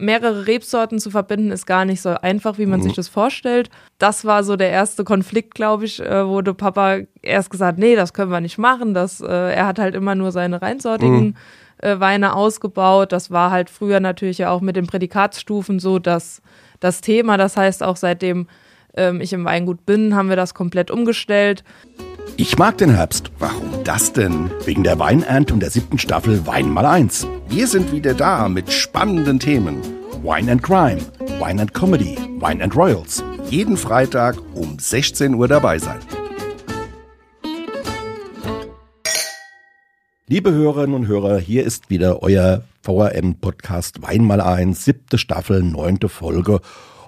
mehrere Rebsorten zu verbinden ist gar nicht so einfach, wie man mhm. sich das vorstellt. Das war so der erste Konflikt, glaube ich, äh, wo der Papa erst gesagt, nee, das können wir nicht machen. Das, äh, er hat halt immer nur seine reinsortigen mhm. äh, Weine ausgebaut. Das war halt früher natürlich ja auch mit den Prädikatsstufen so dass das Thema. Das heißt, auch seitdem ähm, ich im Weingut bin, haben wir das komplett umgestellt. Ich mag den Herbst. Warum das denn? Wegen der Weinernte und der siebten Staffel Wein mal eins. Wir sind wieder da mit spannenden Themen. Wine and Crime, Wine and Comedy, Wine and Royals. Jeden Freitag um 16 Uhr dabei sein. Liebe Hörerinnen und Hörer, hier ist wieder euer VRM-Podcast Wein mal eins, siebte Staffel, neunte Folge.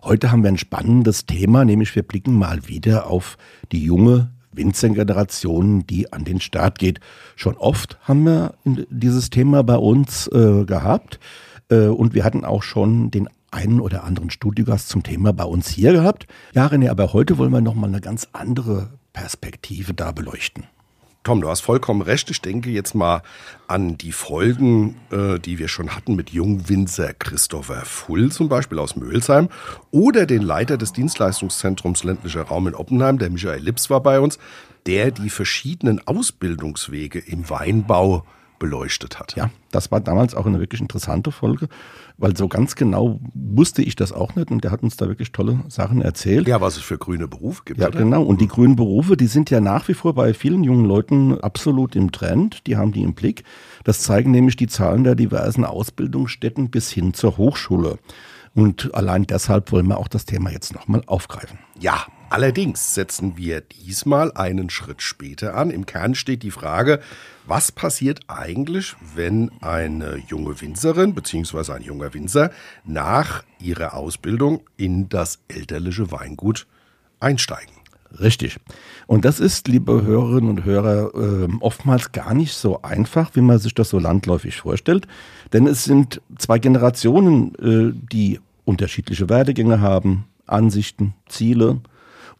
Heute haben wir ein spannendes Thema, nämlich wir blicken mal wieder auf die junge Winzergeneration, die an den Start geht. Schon oft haben wir dieses Thema bei uns äh, gehabt äh, und wir hatten auch schon den einen oder anderen Studiogast zum Thema bei uns hier gehabt. Ja, René, aber heute wollen wir nochmal eine ganz andere Perspektive da beleuchten. Tom, du hast vollkommen recht. Ich denke jetzt mal an die Folgen, äh, die wir schon hatten mit Jungwinzer Christopher Full zum Beispiel aus Mölsheim oder den Leiter des Dienstleistungszentrums ländlicher Raum in Oppenheim, der Michael Lips war bei uns, der die verschiedenen Ausbildungswege im Weinbau beleuchtet hat. Ja, das war damals auch eine wirklich interessante Folge, weil so ganz genau wusste ich das auch nicht und der hat uns da wirklich tolle Sachen erzählt. Ja, was es für grüne Berufe gibt. Ja, oder? genau. Und die grünen Berufe, die sind ja nach wie vor bei vielen jungen Leuten absolut im Trend. Die haben die im Blick. Das zeigen nämlich die Zahlen der diversen Ausbildungsstätten bis hin zur Hochschule. Und allein deshalb wollen wir auch das Thema jetzt nochmal aufgreifen. Ja, allerdings setzen wir diesmal einen Schritt später an. Im Kern steht die Frage, was passiert eigentlich, wenn eine junge Winzerin bzw. ein junger Winzer nach ihrer Ausbildung in das elterliche Weingut einsteigen? Richtig. Und das ist, liebe Hörerinnen und Hörer, äh, oftmals gar nicht so einfach, wie man sich das so landläufig vorstellt. Denn es sind zwei Generationen, äh, die unterschiedliche Werdegänge haben, Ansichten, Ziele.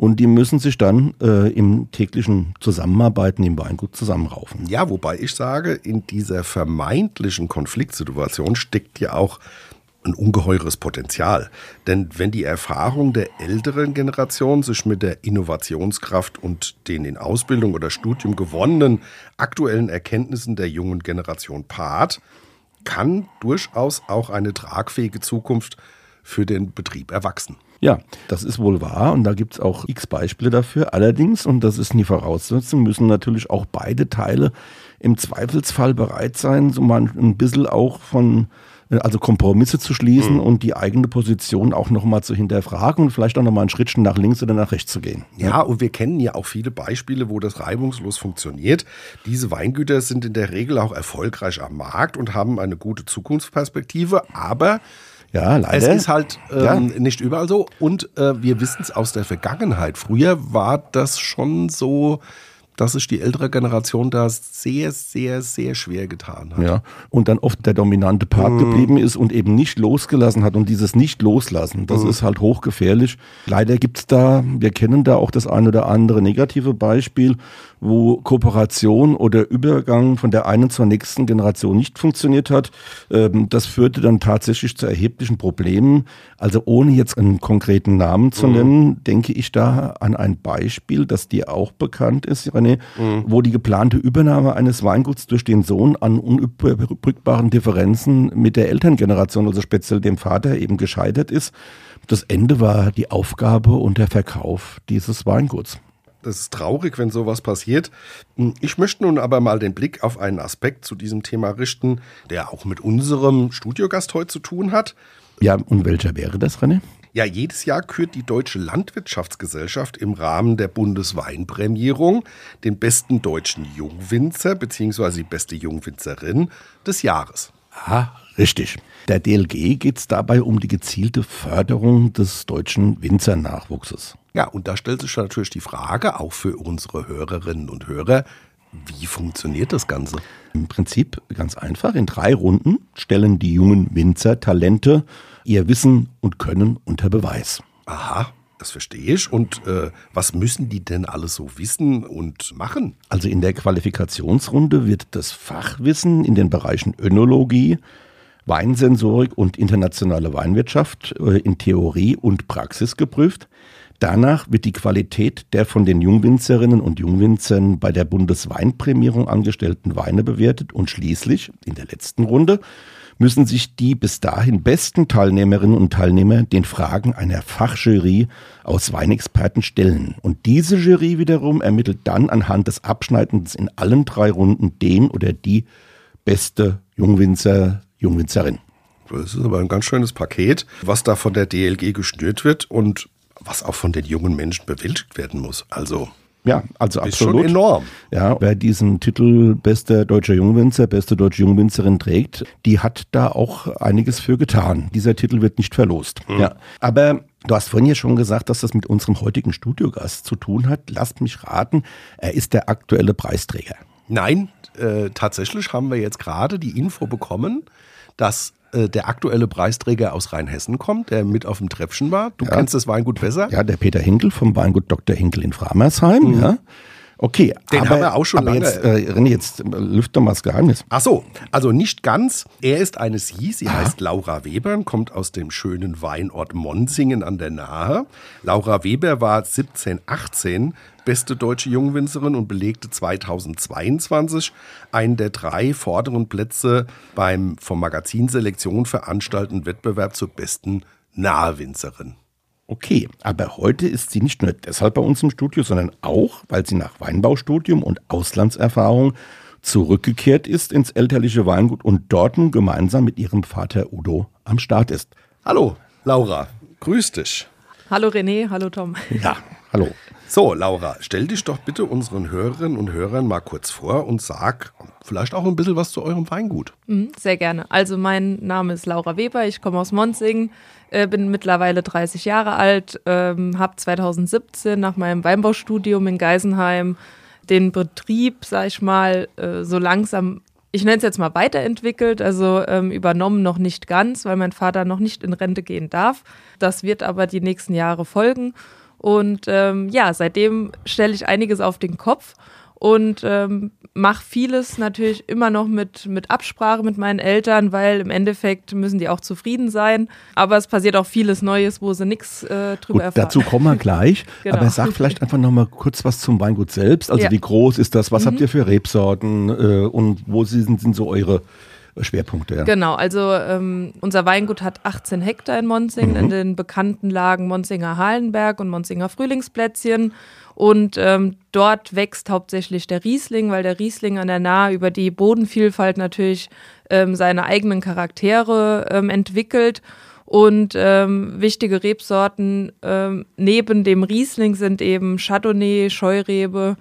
Und die müssen sich dann äh, im täglichen Zusammenarbeiten im Weingut zusammenraufen. Ja, wobei ich sage, in dieser vermeintlichen Konfliktsituation steckt ja auch ein ungeheures Potenzial. Denn wenn die Erfahrung der älteren Generation sich mit der Innovationskraft und den in Ausbildung oder Studium gewonnenen aktuellen Erkenntnissen der jungen Generation paart, kann durchaus auch eine tragfähige Zukunft für den Betrieb erwachsen. Ja, das ist wohl wahr und da gibt es auch x Beispiele dafür. Allerdings, und das ist nie Voraussetzung, müssen natürlich auch beide Teile im Zweifelsfall bereit sein, so mal ein bisschen auch von also Kompromisse zu schließen mhm. und die eigene Position auch nochmal zu hinterfragen und vielleicht auch nochmal einen Schrittchen nach links oder nach rechts zu gehen. Ja, und wir kennen ja auch viele Beispiele, wo das reibungslos funktioniert. Diese Weingüter sind in der Regel auch erfolgreich am Markt und haben eine gute Zukunftsperspektive, aber ja, leider. Es ist halt ähm, ja. nicht überall so. Und äh, wir wissen es aus der Vergangenheit. Früher war das schon so dass sich die ältere Generation da sehr, sehr, sehr schwer getan hat. Ja, und dann oft der dominante Part mhm. geblieben ist und eben nicht losgelassen hat. Und dieses Nicht-Loslassen, das mhm. ist halt hochgefährlich. Leider gibt es da, wir kennen da auch das eine oder andere negative Beispiel, wo Kooperation oder Übergang von der einen zur nächsten Generation nicht funktioniert hat. Ähm, das führte dann tatsächlich zu erheblichen Problemen. Also ohne jetzt einen konkreten Namen zu mhm. nennen, denke ich da an ein Beispiel, das dir auch bekannt ist, René, mhm. wo die geplante Übernahme eines Weinguts durch den Sohn an unüberbrückbaren Differenzen mit der Elterngeneration, also speziell dem Vater, eben gescheitert ist. Das Ende war die Aufgabe und der Verkauf dieses Weinguts. Das ist traurig, wenn sowas passiert. Ich möchte nun aber mal den Blick auf einen Aspekt zu diesem Thema richten, der auch mit unserem Studiogast heute zu tun hat. Ja, und welcher wäre das, René? Ja, jedes Jahr kürt die Deutsche Landwirtschaftsgesellschaft im Rahmen der Bundesweinprämierung den besten deutschen Jungwinzer bzw. die beste Jungwinzerin des Jahres. Ah, richtig. Der DLG geht es dabei um die gezielte Förderung des deutschen Winzernachwuchses. Ja, und da stellt sich natürlich die Frage, auch für unsere Hörerinnen und Hörer, wie funktioniert das Ganze? Im Prinzip ganz einfach. In drei Runden stellen die jungen Winzer Talente ihr Wissen und Können unter Beweis. Aha, das verstehe ich. Und äh, was müssen die denn alles so wissen und machen? Also in der Qualifikationsrunde wird das Fachwissen in den Bereichen Önologie, Weinsensorik und internationale Weinwirtschaft äh, in Theorie und Praxis geprüft. Danach wird die Qualität der von den Jungwinzerinnen und Jungwinzern bei der Bundesweinprämierung angestellten Weine bewertet und schließlich, in der letzten Runde, müssen sich die bis dahin besten Teilnehmerinnen und Teilnehmer den Fragen einer Fachjury aus Weinexperten stellen. Und diese Jury wiederum ermittelt dann anhand des Abschneidens in allen drei Runden den oder die beste Jungwinzer, Jungwinzerin. Das ist aber ein ganz schönes Paket, was da von der DLG geschnürt wird und was auch von den jungen Menschen bewältigt werden muss. Also ja, also ist absolut. schon enorm. Ja, wer diesen Titel bester deutscher Jungwinzer, beste deutsche Jungwinzerin trägt, die hat da auch einiges für getan. Dieser Titel wird nicht verlost. Ja, aber du hast vorhin ja schon gesagt, dass das mit unserem heutigen Studiogast zu tun hat. Lasst mich raten, er ist der aktuelle Preisträger. Nein, äh, tatsächlich haben wir jetzt gerade die Info bekommen, dass äh, der aktuelle Preisträger aus Rheinhessen kommt, der mit auf dem Treppchen war. Du Ja. kennst das Weingut besser. Ja, der Peter Hinkel vom Weingut Dr. Hinkel in Framersheim. Ja. Okay, Den aber, haben wir auch schon aber lange- jetzt, äh, René, jetzt äh, lüft doch mal das Geheimnis. Ach so, also nicht ganz. Er ist eine Sie. Sie heißt Laura Weber und kommt aus dem schönen Weinort Monsinghen an der Nahe. Laura Weber war 1718 beste deutsche Jungwinzerin und belegte 2022 einen der drei vorderen Plätze beim vom Magazin Selektion veranstalteten Wettbewerb zur besten Nahewinzerin. Okay, aber heute ist sie nicht nur deshalb bei uns im Studio, sondern auch, weil sie nach Weinbaustudium und Auslandserfahrung zurückgekehrt ist ins elterliche Weingut und dort nun gemeinsam mit ihrem Vater Udo am Start ist. Hallo, Laura. Grüß dich. Hallo René, hallo Tom. Ja, hallo. So, Laura, stell dich doch bitte unseren Hörerinnen und Hörern mal kurz vor und sag vielleicht auch ein bisschen was zu eurem Weingut. Mhm, Sehr gerne. Also mein Name ist Laura Weber, ich komme aus Monsinghen, äh, bin mittlerweile 30 Jahre alt, ähm, habe 2017 nach meinem Weinbaustudium in Geisenheim den Betrieb, sag ich mal, äh, so langsam, ich nenne es jetzt mal weiterentwickelt, also ähm, übernommen noch nicht ganz, weil mein Vater noch nicht in Rente gehen darf. Das wird aber die nächsten Jahre folgen. Und ähm, ja, seitdem stelle ich einiges auf den Kopf und ähm, mache vieles natürlich immer noch mit, mit Absprache mit meinen Eltern, weil im Endeffekt müssen die auch zufrieden sein. Aber es passiert auch vieles Neues, wo sie nichts äh, drüber Gut, erfahren. dazu kommen wir gleich. Genau. Aber sag vielleicht einfach noch mal kurz was zum Weingut selbst. Also Ja. Mhm. wie groß ist das? Was habt ihr für Rebsorten? Äh, und wo sind, sind so eure Schwerpunkte? Ja? Genau, also ähm, unser Weingut hat 18 Hektar in Monsinghen, Mhm. in den bekannten Lagen Monsinger Halenberg und Monsinger Frühlingsplätzchen. Und ähm, dort wächst hauptsächlich der Riesling, weil der Riesling an der Nahe über die Bodenvielfalt natürlich ähm, seine eigenen Charaktere ähm, entwickelt. Und ähm, wichtige Rebsorten ähm, neben dem Riesling sind eben Chardonnay, Scheurebe,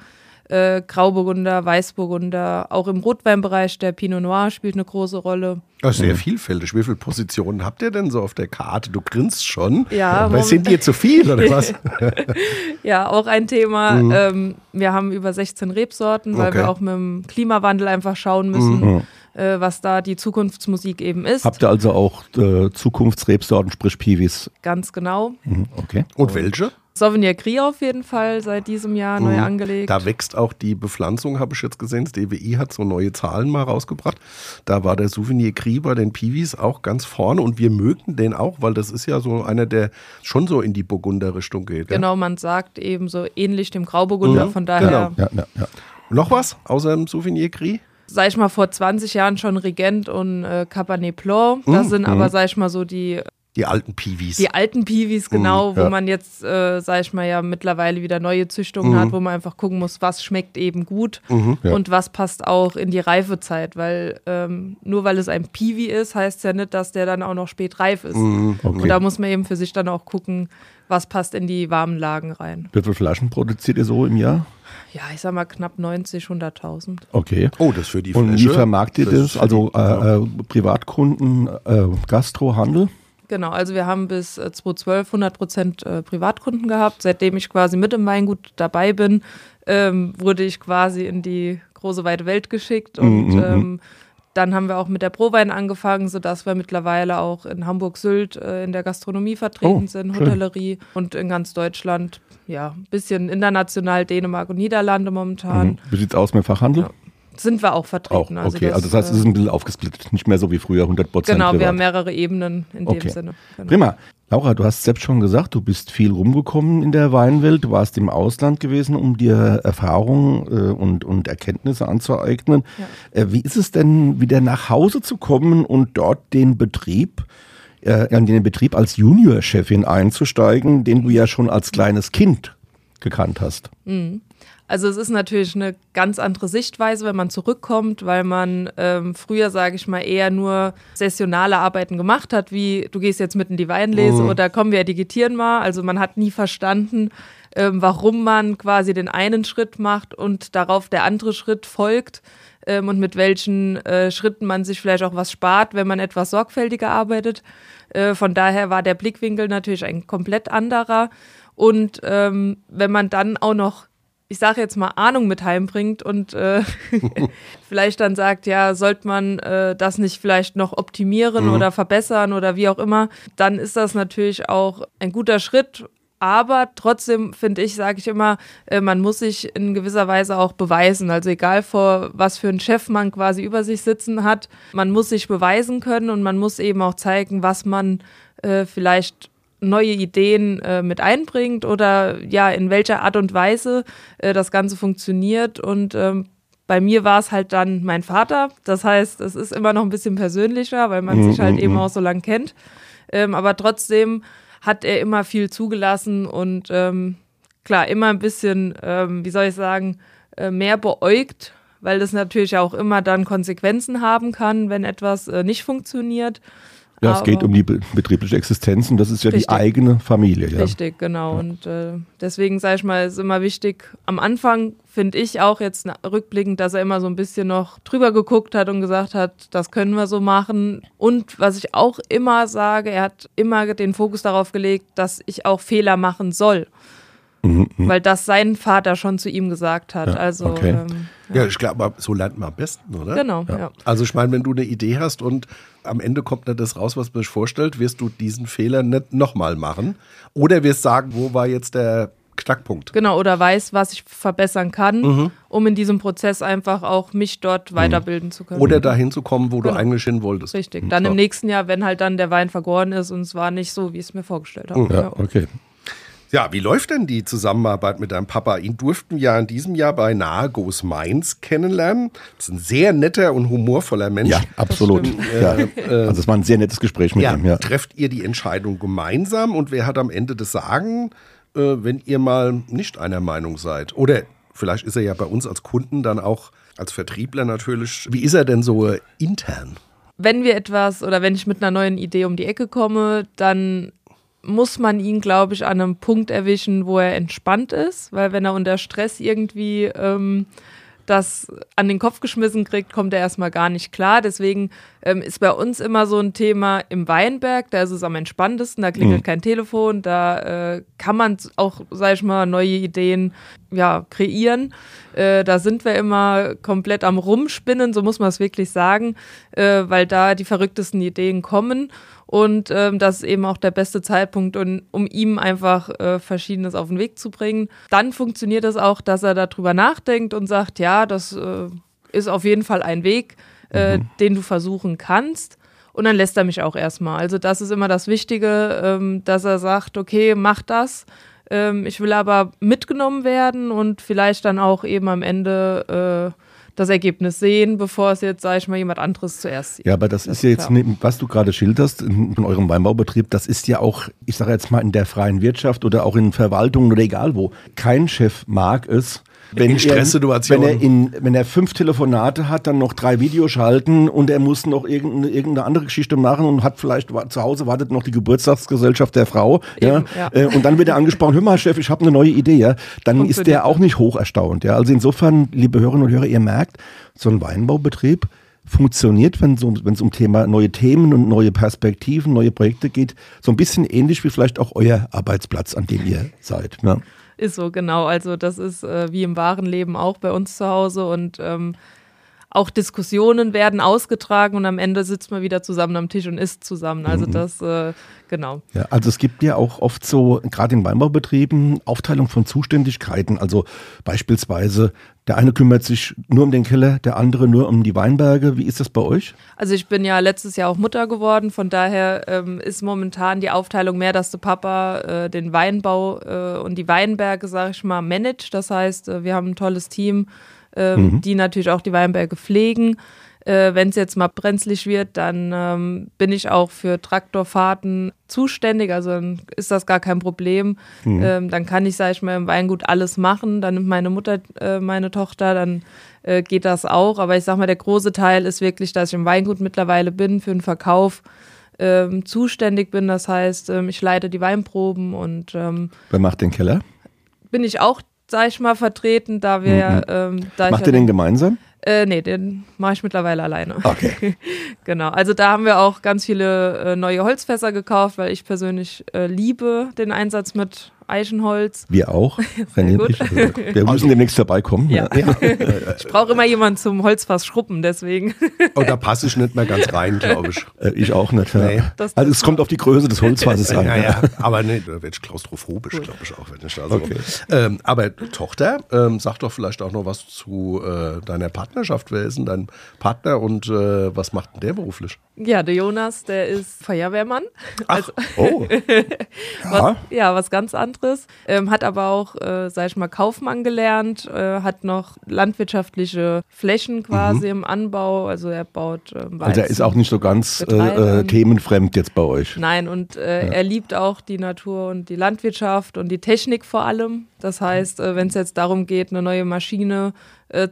äh, Grauburgunder, Weißburgunder. Auch im Rotweinbereich der Pinot Noir spielt eine große Rolle. Ist sehr vielfältig. Wie viele Positionen habt ihr denn so auf der Karte? Du grinst schon. Ja, Weil sind dir zu viel oder was? Ja, auch ein Thema. Ähm, wir haben über 16 Rebsorten, weil Okay. wir auch mit dem Klimawandel einfach schauen müssen, äh, was da die Zukunftsmusik eben ist. Habt ihr also auch äh, Zukunftsrebsorten, sprich Piwis? Ganz genau. Mhm, okay. Und welche? Sauvignon Gris auf jeden Fall seit diesem Jahr neu angelegt. Da wächst auch die Bepflanzung, habe ich jetzt gesehen. Das DWI hat so neue Zahlen mal rausgebracht. Da war der Souvenir Gris bei den Piwis auch ganz vorne und wir mögen den auch, weil das ist ja so einer, der schon so in die Burgunder-Richtung geht. Ja? Genau, man sagt eben so ähnlich dem Grauburgunder. Mhm, Von daher, genau. Ja, ja, ja. Noch was außer dem Souvenir Gris? sag ich mal, vor 20 Jahren schon Regent und äh, Cabernet Blanc. Mhm, Das sind aber, sag ich mal, so die Die alten Piwis. Die alten Piwis, genau, wo ja. man jetzt, äh, sag ich mal, ja mittlerweile wieder neue Züchtungen hat, wo man einfach gucken muss, was schmeckt eben gut ja. und was passt auch in die Reifezeit, weil ähm, nur weil es ein Piwi ist, heißt ja nicht, dass der dann auch noch spät reif ist. Okay. Und da muss man eben für sich dann auch gucken, was passt in die warmen Lagen rein. Wie viele Flaschen produziert ihr so im Jahr? Ja, ich sag mal knapp 90, 100.000. Okay. oh, das für die Und wie vermarktet ihr das? ist Also äh, äh, Privatkunden, äh, Gastro, Handel? Genau, also wir haben bis äh, 2012 100 Prozent äh, Privatkunden gehabt. Seitdem ich quasi mit im Weingut dabei bin, ähm, wurde ich quasi in die große weite Welt geschickt und Mhm, ähm, dann haben wir auch mit der Prowein angefangen, sodass wir mittlerweile auch in Hamburg-Sylt äh, in der Gastronomie vertreten Oh, sind, schön. Hotellerie und in ganz Deutschland, ja, ein bisschen international, Dänemark und Niederlande momentan. Mhm. Wie sieht's aus mit Fachhandel? Sind wir auch vertreten. Auch, okay, also das, also das heißt, es ist ein bisschen aufgesplittet, nicht mehr so wie früher 100 Prozent. Genau, privat. wir haben mehrere Ebenen in okay. dem Sinne. Genau. Prima. Laura, du hast selbst schon gesagt, du bist viel rumgekommen in der Weinwelt, du warst im Ausland gewesen, um dir Erfahrungen äh, und, und Erkenntnisse anzueignen. Ja. Äh, wie ist es denn, wieder nach Hause zu kommen und dort den Betrieb, äh, in den Betrieb als Juniorchefin einzusteigen, den du ja schon als kleines Kind gekannt hast? Mhm. Also es ist natürlich eine ganz andere Sichtweise, wenn man zurückkommt, weil man ähm, früher, sage ich mal, eher nur sessionale Arbeiten gemacht hat, wie du gehst jetzt mit in die Weinlese mhm. oder kommen wir digitieren mal. Also man hat nie verstanden, ähm, warum man quasi den einen Schritt macht und darauf der andere Schritt folgt ähm, und mit welchen äh, Schritten man sich vielleicht auch was spart, wenn man etwas sorgfältiger arbeitet. Äh, von daher war der Blickwinkel natürlich ein komplett anderer. Und ähm, wenn man dann auch noch ich sage jetzt mal, Ahnung mit heimbringt und äh, vielleicht dann sagt, ja, sollte man äh, das nicht vielleicht noch optimieren mhm. oder verbessern oder wie auch immer, dann ist das natürlich auch ein guter Schritt. Aber trotzdem finde ich, sage ich immer, äh, man muss sich in gewisser Weise auch beweisen. Also egal vor was für einen Chef man quasi über sich sitzen hat, man muss sich beweisen können und man muss eben auch zeigen, was man äh, vielleicht neue Ideen äh, mit einbringt oder ja, in welcher Art und Weise äh, das Ganze funktioniert. Und ähm, bei mir war es halt dann mein Vater. Das heißt, es ist immer noch ein bisschen persönlicher, weil man mhm. sich halt eben mhm. auch so lang kennt. Ähm, aber trotzdem hat er immer viel zugelassen und ähm, klar, immer ein bisschen, ähm, wie soll ich sagen, äh, mehr beäugt, weil das natürlich auch immer dann Konsequenzen haben kann, wenn etwas äh, nicht funktioniert. Ja, es geht um die betriebliche Existenz und das ist ja richtig. die eigene Familie. Ja. Richtig, genau. Ja. Und äh, deswegen sage ich mal, ist immer wichtig, am Anfang finde ich auch jetzt rückblickend, dass er immer so ein bisschen noch drüber geguckt hat und gesagt hat, das können wir so machen. Und was ich auch immer sage, er hat immer den Fokus darauf gelegt, dass ich auch Fehler machen soll. Mhm, mhm. Weil das sein Vater schon zu ihm gesagt hat. Ja, also, okay. ähm, ja. ja. ich glaube, so lernt man am besten, oder? Genau, ja. Also ich meine, wenn du eine Idee hast und am Ende kommt nicht das raus, was man sich vorstellt, wirst du diesen Fehler nicht nochmal machen. Oder wirst sagen, wo war jetzt der Knackpunkt. Genau, oder weiß, was ich verbessern kann, mhm. um in diesem Prozess einfach auch mich dort mhm. weiterbilden zu können. Oder dahin zu kommen, wo genau. du eigentlich hin wolltest. Richtig. Dann ja. im nächsten Jahr, wenn halt dann der Wein vergoren ist und es war nicht so, wie ich es mir vorgestellt habe. Ja, okay. Ja, wie läuft denn die Zusammenarbeit mit deinem Papa? Ihn durften wir in diesem Jahr bei Nahegos Mainz kennenlernen. Das ist ein sehr netter und humorvoller Mensch. Ja, absolut. Ja. Äh, also es war ein sehr nettes Gespräch mit ja, ihm. Ja. Trefft ihr die Entscheidung gemeinsam und wer hat am Ende das Sagen, äh, wenn ihr mal nicht einer Meinung seid? Oder vielleicht ist er ja bei uns als Kunden dann auch als Vertriebler natürlich. Wie ist er denn so äh, intern? Wenn wir etwas oder wenn ich mit einer neuen Idee um die Ecke komme, dann muss man ihn, glaube ich, an einem Punkt erwischen, wo er entspannt ist, weil wenn er unter Stress irgendwie ähm, das an den Kopf geschmissen kriegt, kommt er erstmal gar nicht klar. Deswegen ähm, ist bei uns immer so ein Thema im Weinberg, da ist es am entspanntesten, da klingelt mhm. kein Telefon, da äh, kann man auch, sag ich mal, neue Ideen ja, kreieren. Äh, da sind wir immer komplett am Rumspinnen, so muss man es wirklich sagen, äh, weil da die verrücktesten Ideen kommen. Und ähm, das ist eben auch der beste Zeitpunkt, um, um ihm einfach äh, Verschiedenes auf den Weg zu bringen. Dann funktioniert es auch, dass er darüber nachdenkt und sagt, ja, das äh, ist auf jeden Fall ein Weg, äh, mhm. den du versuchen kannst. Und dann lässt er mich auch erstmal. Also das ist immer das Wichtige, ähm, dass er sagt, okay, mach das. Ähm, ich will aber mitgenommen werden und vielleicht dann auch eben am Ende äh, das Ergebnis sehen, bevor es jetzt, sage ich mal, jemand anderes zuerst sieht. Ja, aber das, das ist ja jetzt, klar. was du gerade schilderst in, in, eurem Weinbaubetrieb, das ist ja auch, ich sage jetzt mal, in der freien Wirtschaft oder auch in Verwaltungen oder egal wo. Kein Chef mag es, wenn in Stresssituationen. Wenn er, in, wenn er fünf Telefonate hat, dann noch drei Videos schalten und er muss noch irgendeine, irgendeine andere Geschichte machen und hat vielleicht zu Hause wartet noch die Geburtstagsgesellschaft der Frau. Eben, ja, ja. Äh, und dann wird er angesprochen, hör mal Chef, ich habe eine neue Idee. Ja, Dann ist der auch nicht hoch erstaunt. Ja, also insofern, liebe Hörerinnen und Hörer, ihr merkt, so ein Weinbaubetrieb funktioniert, wenn so, es um Thema neue Themen und neue Perspektiven, neue Projekte geht, so ein bisschen ähnlich wie vielleicht auch euer Arbeitsplatz, an dem ihr seid. Ja. Ist so, genau. Also das ist äh, wie im wahren Leben auch bei uns zu Hause und ähm, auch Diskussionen werden ausgetragen und am Ende sitzt man wieder zusammen am Tisch und isst zusammen. Also mhm. das, äh, genau. Ja, also es gibt ja auch oft so, gerade in Weinbaubetrieben, Aufteilung von Zuständigkeiten. Also beispielsweise, der eine kümmert sich nur um den Keller, der andere nur um die Weinberge. Wie ist das bei euch? Also ich bin ja letztes Jahr auch Mutter geworden, von daher ähm, ist momentan die Aufteilung mehr, dass der Papa äh, den Weinbau äh, und die Weinberge, sage ich mal, managt. Das heißt, äh, wir haben ein tolles Team ähm, mhm. die natürlich auch die Weinberge pflegen. Äh, Wenn es jetzt mal brenzlig wird, dann ähm, bin ich auch für Traktorfahrten zuständig, also dann ist das gar kein Problem. Mhm. Ähm, dann kann ich, sage ich mal, im Weingut alles machen. Dann nimmt meine Mutter äh, meine Tochter, dann äh, geht das auch. Aber ich sag mal, der große Teil ist wirklich, dass ich im Weingut mittlerweile bin für den Verkauf. Ähm, zuständig bin. Das heißt, ähm, ich leite die Weinproben und ähm, Wer macht den Keller? Bin ich auch sag ich mal, vertreten, da wir. Mhm. Ähm, da Macht ihr den gemeinsam? Äh, nee, den mache ich mittlerweile alleine. Okay. genau. Also da haben wir auch ganz viele äh, neue Holzfässer gekauft, weil ich persönlich äh, liebe den Einsatz mit Eichenholz. Wir auch. René gut. Also, wir müssen also, demnächst vorbeikommen. Ja. ja. ich brauche immer jemanden zum Holzfass schruppen, deswegen. Oh, da passe ich nicht mehr ganz rein, glaube ich. Äh, ich auch nicht. Ja. Nee. also es kommt auf die Größe des Holzfasses an. Ja, ja. Aber nee, da werde ich klaustrophobisch, glaube ich auch, wenn ich da so. Okay. Ähm, aber Tochter, ähm, sag doch vielleicht auch noch was zu äh, deiner Partnerschaft. Wer ist denn dein Partner und äh, was macht denn der beruflich? Ja, der Jonas, der ist Feuerwehrmann. Ach, also, oh. was, ja. was ganz anderes. Ähm, hat aber auch, äh, sag ich mal, Kaufmann gelernt, äh, hat noch landwirtschaftliche Flächen quasi mhm. im Anbau. Also er baut äh, Weizen, Also er ist auch nicht so ganz äh, äh, themenfremd jetzt bei euch. Nein, und äh, ja. er liebt auch die Natur und die Landwirtschaft und die Technik vor allem. Das heißt, wenn es jetzt darum geht, eine neue Maschine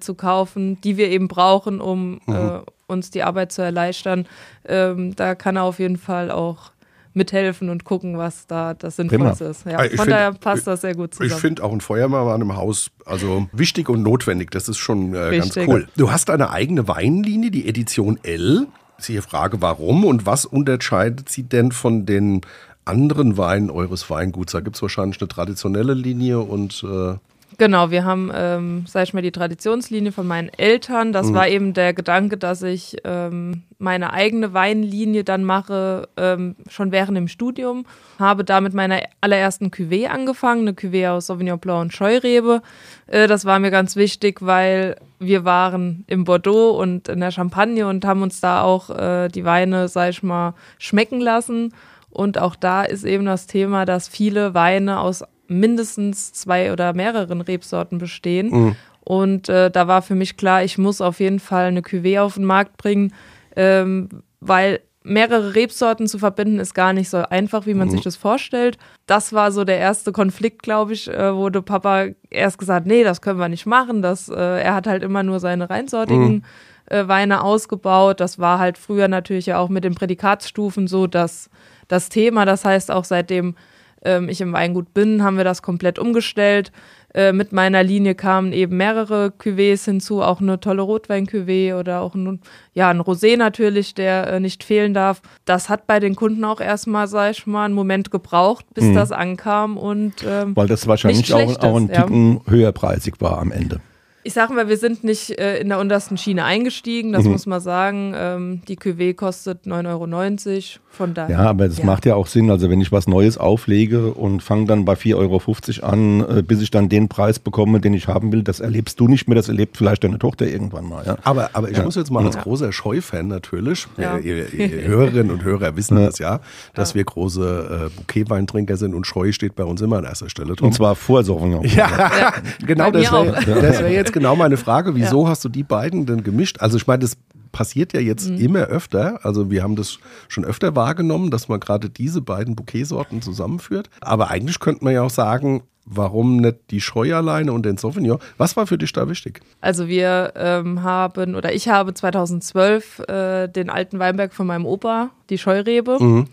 zu kaufen, die wir eben brauchen, um mhm uns die Arbeit zu erleichtern. Ähm, da kann er auf jeden Fall auch mithelfen und gucken, was da das Sinnvollste ist. Ja, von find, daher passt das sehr gut zusammen. Ich finde auch ein Feuerwehrmann im Haus also wichtig und notwendig. Das ist schon äh, ganz cool. Du hast eine eigene Weinlinie, die Edition L. Sie Frage, warum und was unterscheidet sie denn von den anderen Weinen eures Weinguts? Da gibt es wahrscheinlich eine traditionelle Linie und äh Genau, wir haben, ähm, sag ich mal, die Traditionslinie von meinen Eltern. Das mhm. war eben der Gedanke, dass ich ähm, meine eigene Weinlinie dann mache, ähm, schon während dem Studium. Habe da mit meiner allerersten Cuvée angefangen, eine Cuvée aus Sauvignon Blanc und Scheurebe. Äh, das war mir ganz wichtig, weil wir waren im Bordeaux und in der Champagne und haben uns da auch äh, die Weine, sag ich mal, schmecken lassen. Und auch da ist eben das Thema, dass viele Weine aus mindestens zwei oder mehreren Rebsorten bestehen. Mhm. Und äh, da war für mich klar, ich muss auf jeden Fall eine Cuvée auf den Markt bringen, ähm, weil mehrere Rebsorten zu verbinden ist gar nicht so einfach, wie man mhm. sich das vorstellt. Das war so der erste Konflikt, glaube ich, äh, wo der Papa erst gesagt, nee, das können wir nicht machen. Das, äh, er hat halt immer nur seine reinsortigen mhm. äh, Weine ausgebaut. Das war halt früher natürlich ja auch mit den Prädikatsstufen so dass das Thema. Das heißt auch seitdem ähm, ich im Weingut bin, haben wir das komplett umgestellt. Äh, mit meiner Linie kamen eben mehrere Cuvées hinzu, auch eine tolle Rotwein-Cuvée oder auch ein, ja, ein Rosé natürlich, der äh, nicht fehlen darf. Das hat bei den Kunden auch erstmal, sag ich mal, einen Moment gebraucht, bis mhm. das ankam und ähm, Weil das wahrscheinlich auch, auch ein Ticken ja. höherpreisig war am Ende. Ich sage mal, wir sind nicht äh, in der untersten Schiene eingestiegen, das mhm. muss man sagen. Ähm, die Cuvée kostet 9,90 Euro, von daher. Ja, aber das ja. macht ja auch Sinn. Also wenn ich was Neues auflege und fange dann bei 4,50 Euro an, äh, bis ich dann den Preis bekomme, den ich haben will, das erlebst du nicht mehr, das erlebt vielleicht deine Tochter irgendwann mal. Ja? Aber, aber ich ja. muss jetzt mal als großer Scheu-Fan natürlich, ja. ihr, ihr, Hörerinnen und Hörer wissen das ja, dass wir große äh, Bouquetweintrinker sind und Scheu steht bei uns immer an erster Stelle. Tom. Und zwar vor Sauvignon. Ja, genau, das wäre wär jetzt genau meine Frage. Wieso hast du die beiden denn gemischt? Also ich meine, das passiert ja jetzt mhm. immer öfter. Also wir haben das schon öfter wahrgenommen, dass man gerade diese beiden Bouquetsorten zusammenführt. Aber eigentlich könnte man ja auch sagen, warum nicht die Scheu alleine und den Sauvignon? Was war für dich da wichtig? Also wir ähm, haben, oder ich habe 2012 äh, den alten Weinberg von meinem Opa, die Scheurebe. Mhm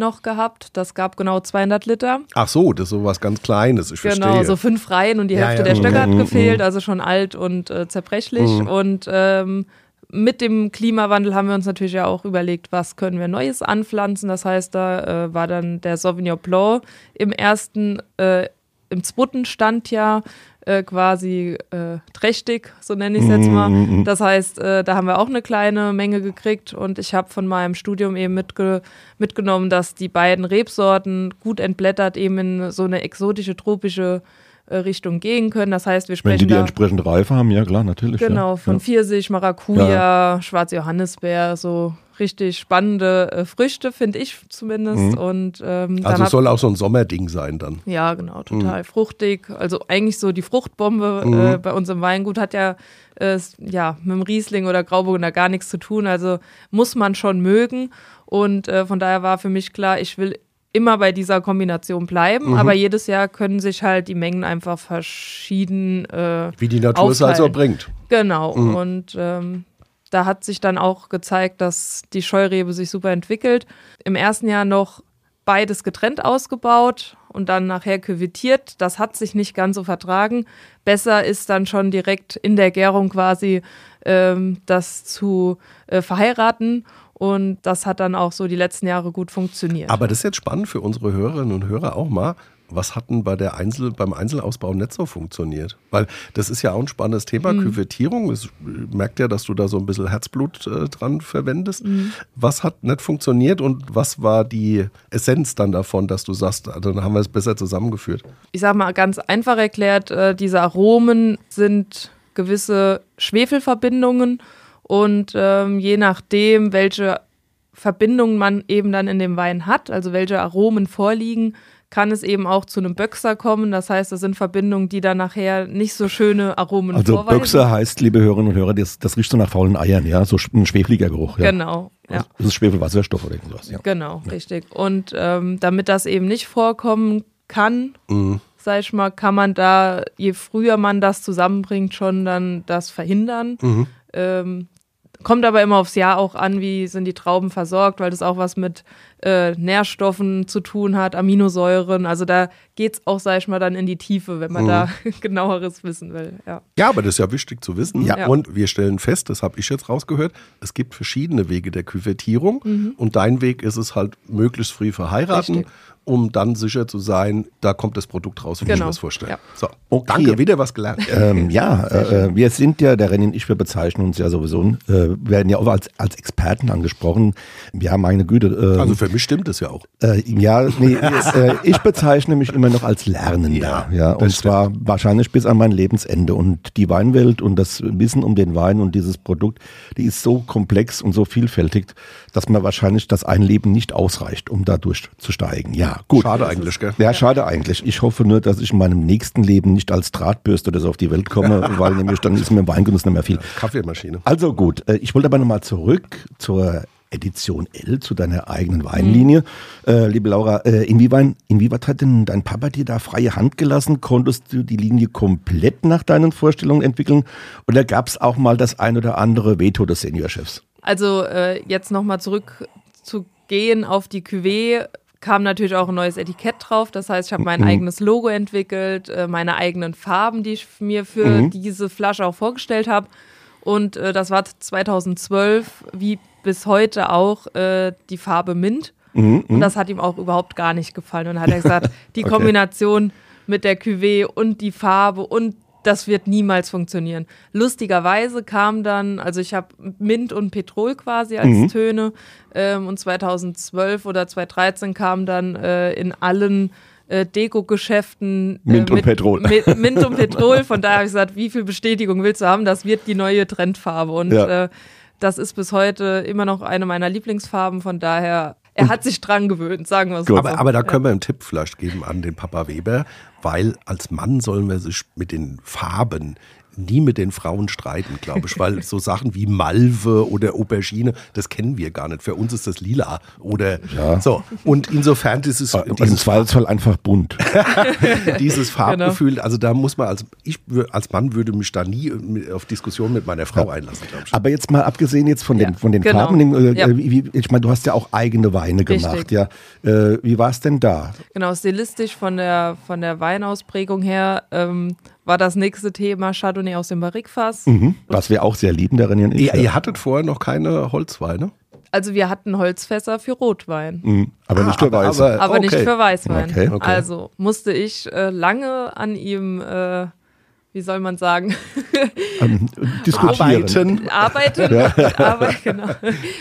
noch gehabt. Das gab genau 200 Liter. Ach so, das ist so was ganz Kleines, ich genau, verstehe. so fünf Reihen und die ja, Hälfte ja. der Stöcke hat mhm, gefehlt, mhm. also schon alt und äh, zerbrechlich. Mhm. Und ähm, mit dem Klimawandel haben wir uns natürlich ja auch überlegt, was können wir Neues anpflanzen. Das heißt, da äh, war dann der Sauvignon Blanc im ersten äh, im zweiten Standjahr äh, quasi äh, trächtig, so nenne ich es jetzt mal. Mhm. Das heißt, äh, da haben wir auch eine kleine Menge gekriegt und ich habe von meinem Studium eben mitge mitgenommen, dass die beiden Rebsorten gut entblättert eben in so eine exotische, tropische äh, Richtung gehen können. Das heißt, wir Wenn sprechen die die da entsprechende Reife haben, ja klar, natürlich. genau ja. von ja. Pfirsich, Maracuja, Schwarze Johannisbeer, so richtig spannende äh, Früchte, finde ich zumindest. Und ähm, Also soll auch so ein Sommerding sein dann. ja, genau, total fruchtig. Also eigentlich so die Fruchtbombe Mhm. äh, bei uns im Weingut hat ja, äh, ja mit dem Riesling oder Grauburgunder gar nichts zu tun. Also muss man schon mögen. Und äh, von daher war für mich klar, ich will immer bei dieser Kombination bleiben, Mhm. aber jedes Jahr können sich halt die Mengen einfach verschieden äh, Wie die Natur es also aufteilen. bringt. Genau. Und ähm, da hat sich dann auch gezeigt, dass die Scheurebe sich super entwickelt. Im ersten Jahr noch beides getrennt ausgebaut und dann nachher küvettiert. Das hat sich nicht ganz so vertragen. Besser ist dann schon direkt in der Gärung quasi ähm, das zu äh, verheiraten. Und das hat dann auch so die letzten Jahre gut funktioniert. Aber das ist jetzt spannend für unsere Hörerinnen und Hörer auch mal. Was hat denn bei der Einzel, beim Einzelausbau nicht so funktioniert? Weil das ist ja auch ein spannendes Thema, Mhm. Küvettierung. Es merkt ja, dass du da so ein bisschen Herzblut äh, dran verwendest. Mhm. Was hat nicht funktioniert und was war die Essenz dann davon, dass du sagst, ah, dann haben wir es besser zusammengeführt? ich sag mal ganz einfach erklärt, äh, diese Aromen sind gewisse Schwefelverbindungen und ähm, je nachdem, welche Verbindungen man eben dann in dem Wein hat, also welche Aromen vorliegen, kann es eben auch zu einem Böxer kommen. Das heißt, das sind Verbindungen, die dann nachher nicht so schöne Aromen Also vorweisen. Böxer heißt, liebe Hörerinnen und Hörer, das, das riecht so nach faulen Eiern, ja, so ein schwefliger Geruch. Ja. Genau, ja. Das ist Schwefelwasserstoff oder irgendwas, ja. Genau, richtig. Und ähm, damit das eben nicht vorkommen kann, Mhm. sag ich mal, kann man da, je früher man das zusammenbringt, schon dann das verhindern. Mhm. Ähm, kommt aber immer aufs Jahr auch an, wie sind die Trauben versorgt, weil das auch was mit äh, Nährstoffen zu tun hat, Aminosäuren. Also da geht es auch, sag ich mal, dann in die Tiefe, wenn man Mhm. da genaueres wissen will. Ja. Ja, aber das ist ja wichtig zu wissen. Ja. Und wir stellen fest, das habe ich jetzt rausgehört, es gibt verschiedene Wege der Küvettierung. Und dein Weg ist es halt, möglichst früh verheiraten, Richtig. um dann sicher zu sein, da kommt das Produkt raus, wie ich Genau. mir das vorstelle. Ja. So, Okay. danke, wieder was gelernt. Ähm, ja, äh, wir sind ja, der René und ich, wir bezeichnen uns ja sowieso, äh, werden ja auch als, als Experten angesprochen. Ja, meine Güte. Äh, Also für mich stimmt das ja auch. Äh, ja, nee, äh, ich bezeichne mich immer noch als Lernender. Ja, Ja, und zwar wahrscheinlich bis an mein Lebensende. Und die Weinwelt und das Wissen um den Wein und dieses Produkt, die ist so komplex und so vielfältig, dass mir wahrscheinlich das ein Leben nicht ausreicht, um da durchzusteigen. Ja, gut. Schade eigentlich, gell? Ja, schade eigentlich. Ich hoffe nur, dass ich in meinem nächsten Leben nicht als Drahtbürste oder so auf die Welt komme, weil nämlich dann ist mir im Weingenuss nicht mehr viel. Kaffeemaschine. Also gut, äh, ich wollte aber nochmal zurück zur Edition L, zu deiner eigenen Weinlinie. Äh, liebe Laura, äh, inwieweit, inwieweit hat denn dein Papa dir da freie Hand gelassen? Konntest du die Linie komplett nach deinen Vorstellungen entwickeln? Oder gab es auch mal das ein oder andere Veto des Seniorchefs? Also äh, jetzt nochmal zurück zu gehen auf die Cuvée, kam natürlich auch ein neues Etikett drauf. Das heißt, ich habe mein eigenes Logo entwickelt, äh, meine eigenen Farben, die ich mir für diese Flasche auch vorgestellt habe. Und äh, das war 2012, wie bis heute auch, äh, die Farbe Mint. Und das hat ihm auch überhaupt gar nicht gefallen. Und dann hat er gesagt, die Okay. Kombination mit der Cuvée und die Farbe und das wird niemals funktionieren. Lustigerweise kam dann, also ich habe Mint und Petrol quasi als Töne ähm, und 2012 oder 2013 kam dann äh, in allen äh, Deko-Geschäften äh, Mint und mit- Petrol. Mit, Mint und Petrol. Von daher habe ich gesagt, wie viel Bestätigung willst du haben? Das wird die neue Trendfarbe. Und Ja. äh, das ist bis heute immer noch eine meiner Lieblingsfarben. Von daher, er hat sich dran gewöhnt, sagen wir es so. Aber, aber da können wir einen Tipp vielleicht geben an den Papa Weber, weil als Mann sollen wir sich mit den Farben nie mit den Frauen streiten, glaube ich, weil so Sachen wie Malve oder Aubergine, das kennen wir gar nicht. Für uns ist das lila oder Ja. so. Und insofern dieses, Im dieses, Zweifelsfall einfach bunt. dieses Farbgefühl, also da muss man als ich als Mann würde mich da nie äh, auf Diskussion mit meiner Frau einlassen, glaube ich. Aber jetzt mal abgesehen jetzt von den, Ja, von den genau. Farben, äh, Ja. wie, ich meine, du hast ja auch eigene Weine Richtig. gemacht, ja. Äh, wie war es denn da? Genau, stilistisch von der, von der Weinausprägung her ähm, war das nächste Thema Chardonnay aus dem Barrikfass. Mhm. Was wir auch sehr lieben, und ich. Ihr, ihr hattet vorher noch keine Holzweine? Also wir hatten Holzfässer für Rotwein, Mhm. Aber Ah, nicht für aber- Weiße. aber- aber nicht okay. für Weißwein. Okay, okay. Also musste ich äh, lange an ihm, äh, wie soll man sagen, ähm, diskutieren. Arbeiten. arbeiten, arbeiten genau,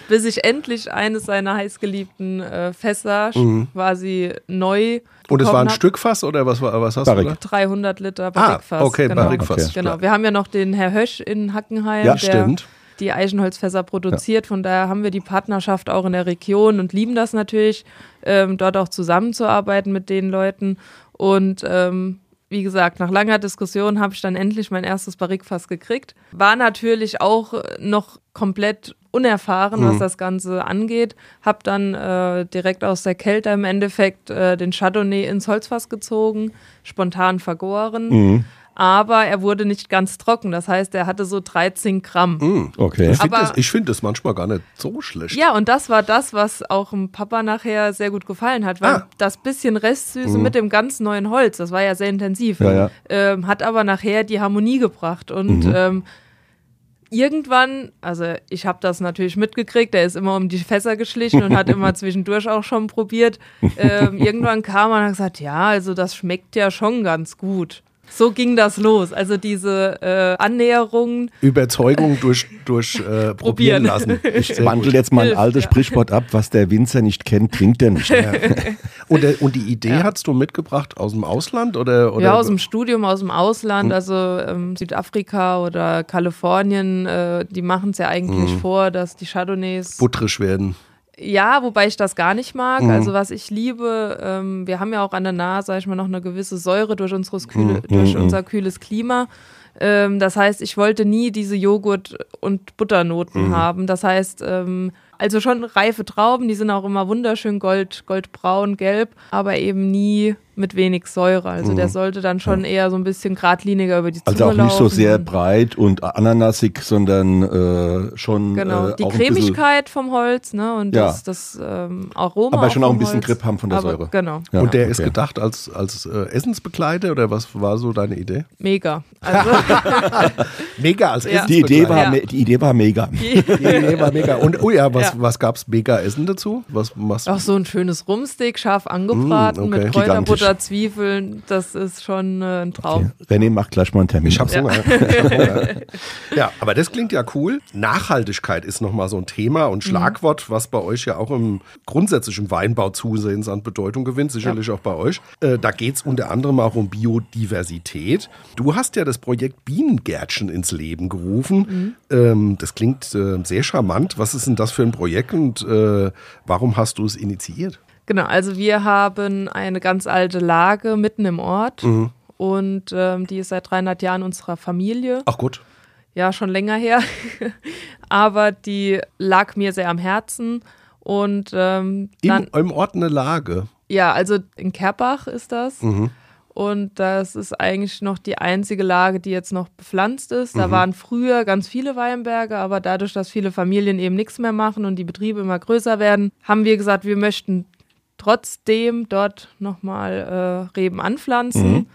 bis ich endlich eines seiner heißgeliebten äh, Fässer quasi neu Und es war ein hab. Stückfass oder was, war, was hast Barrique. du da? 300 Liter Barrikfass. Ah, okay, genau. Barrikfass. Okay. Genau, wir haben ja noch den Herr Hösch in Hackenheim, Ja, der stimmt. die Eichenholzfässer produziert. Von daher haben wir die Partnerschaft auch in der Region und lieben das natürlich, ähm, dort auch zusammenzuarbeiten mit den Leuten. Und ähm, wie gesagt, nach langer Diskussion habe ich dann endlich mein erstes Barrikfass gekriegt. War natürlich auch noch komplett unerfahren, was das Ganze angeht. Hab dann äh, direkt aus der Kälte im Endeffekt äh, den Chardonnay ins Holzfass gezogen, spontan vergoren. Aber er wurde nicht ganz trocken. Das heißt, er hatte so 13 Gramm. Okay. Ich finde das, ich find das manchmal gar nicht so schlecht. Ja, und das war das, was auch dem Papa nachher sehr gut gefallen hat, weil Ah. das bisschen Restsüße mit dem ganz neuen Holz, das war ja sehr intensiv, Ja, ja. Ähm, hat aber nachher die Harmonie gebracht. Und ähm, irgendwann, also ich habe das natürlich mitgekriegt, der ist immer um die Fässer geschlichen und hat immer zwischendurch auch schon probiert. Ähm, irgendwann kam er und hat gesagt, ja, also das schmeckt ja schon ganz gut. So ging das los. Also diese äh, Annäherungen. Überzeugung durch, durch äh, probieren Probieren. lassen. Ich wandle jetzt mal ein altes ja. Sprichwort ab, was der Winzer nicht kennt, trinkt er nicht. Und, der, und die Idee hast du mitgebracht aus dem Ausland? Oder, oder Ja, aus dem Studium, aus dem Ausland, also ähm, Südafrika oder Kalifornien, äh, die machen es ja eigentlich vor, dass die Chardonnays. butterisch werden. Ja, wobei ich das gar nicht mag. Also was ich liebe, ähm, wir haben ja auch an der Nase, sag ich mal, noch eine gewisse Säure durch, unseres kühle, durch unser kühles Klima. Ähm, das heißt, ich wollte nie diese Joghurt- und Butternoten haben. Das heißt, ähm, also schon reife Trauben, die sind auch immer wunderschön gold, goldbraun, gelb, aber eben nie mit wenig Säure. Also der sollte dann schon eher so ein bisschen geradliniger über die Zunge Also auch nicht so laufen sehr und- breit und ananasig, sondern äh, schon Genau, äh, die auch ein bisschen- Cremigkeit vom Holz ne, und Ja. das, das ähm, Aroma. Aber schon auch ein bisschen Holz. Grip haben von der Aber Säure. Genau, Ja, und der ist okay. gedacht als, als äh, Essensbegleiter oder was war so deine Idee? mega. Also, Mega als Ja. Die Idee, war, Ja. die Idee war mega. Die Idee war mega. Und oh ja, was, Ja. was gab's mega Essen dazu? Was machst du? auch so ein schönes Rumsteak, scharf angebraten Mm, okay. mit Kräuterbutter. Zwiebeln. Das ist schon äh, ein Traum. Okay. René macht gleich mal einen Termin. Ich hab's Ja. Hunger. Ja, aber das klingt ja cool. Nachhaltigkeit ist nochmal so ein Thema und Schlagwort, was bei euch ja auch im grundsätzlichen Weinbau zusehends an Bedeutung gewinnt, sicherlich auch bei euch. Äh, da geht's unter anderem auch um Biodiversität. Du hast ja das Projekt Bienengärtchen ins Leben gerufen. Ähm, das klingt äh, sehr charmant. Was ist denn das für ein Projekt und äh, warum hast du es initiiert? Genau, also wir haben eine ganz alte Lage mitten im Ort Mhm. und ähm, die ist seit 300 Jahren unserer Familie. Ach gut. ja, schon länger her. Aber die lag mir sehr am Herzen. Und ähm, Im, dann, Im Ort eine Lage. ja, also in Kerbach ist das. Und das ist eigentlich noch die einzige Lage, die jetzt noch bepflanzt ist. Da waren früher ganz viele Weinberge, aber dadurch, dass viele Familien eben nichts mehr machen und die Betriebe immer größer werden, haben wir gesagt, wir möchten trotzdem dort nochmal äh, Reben anpflanzen.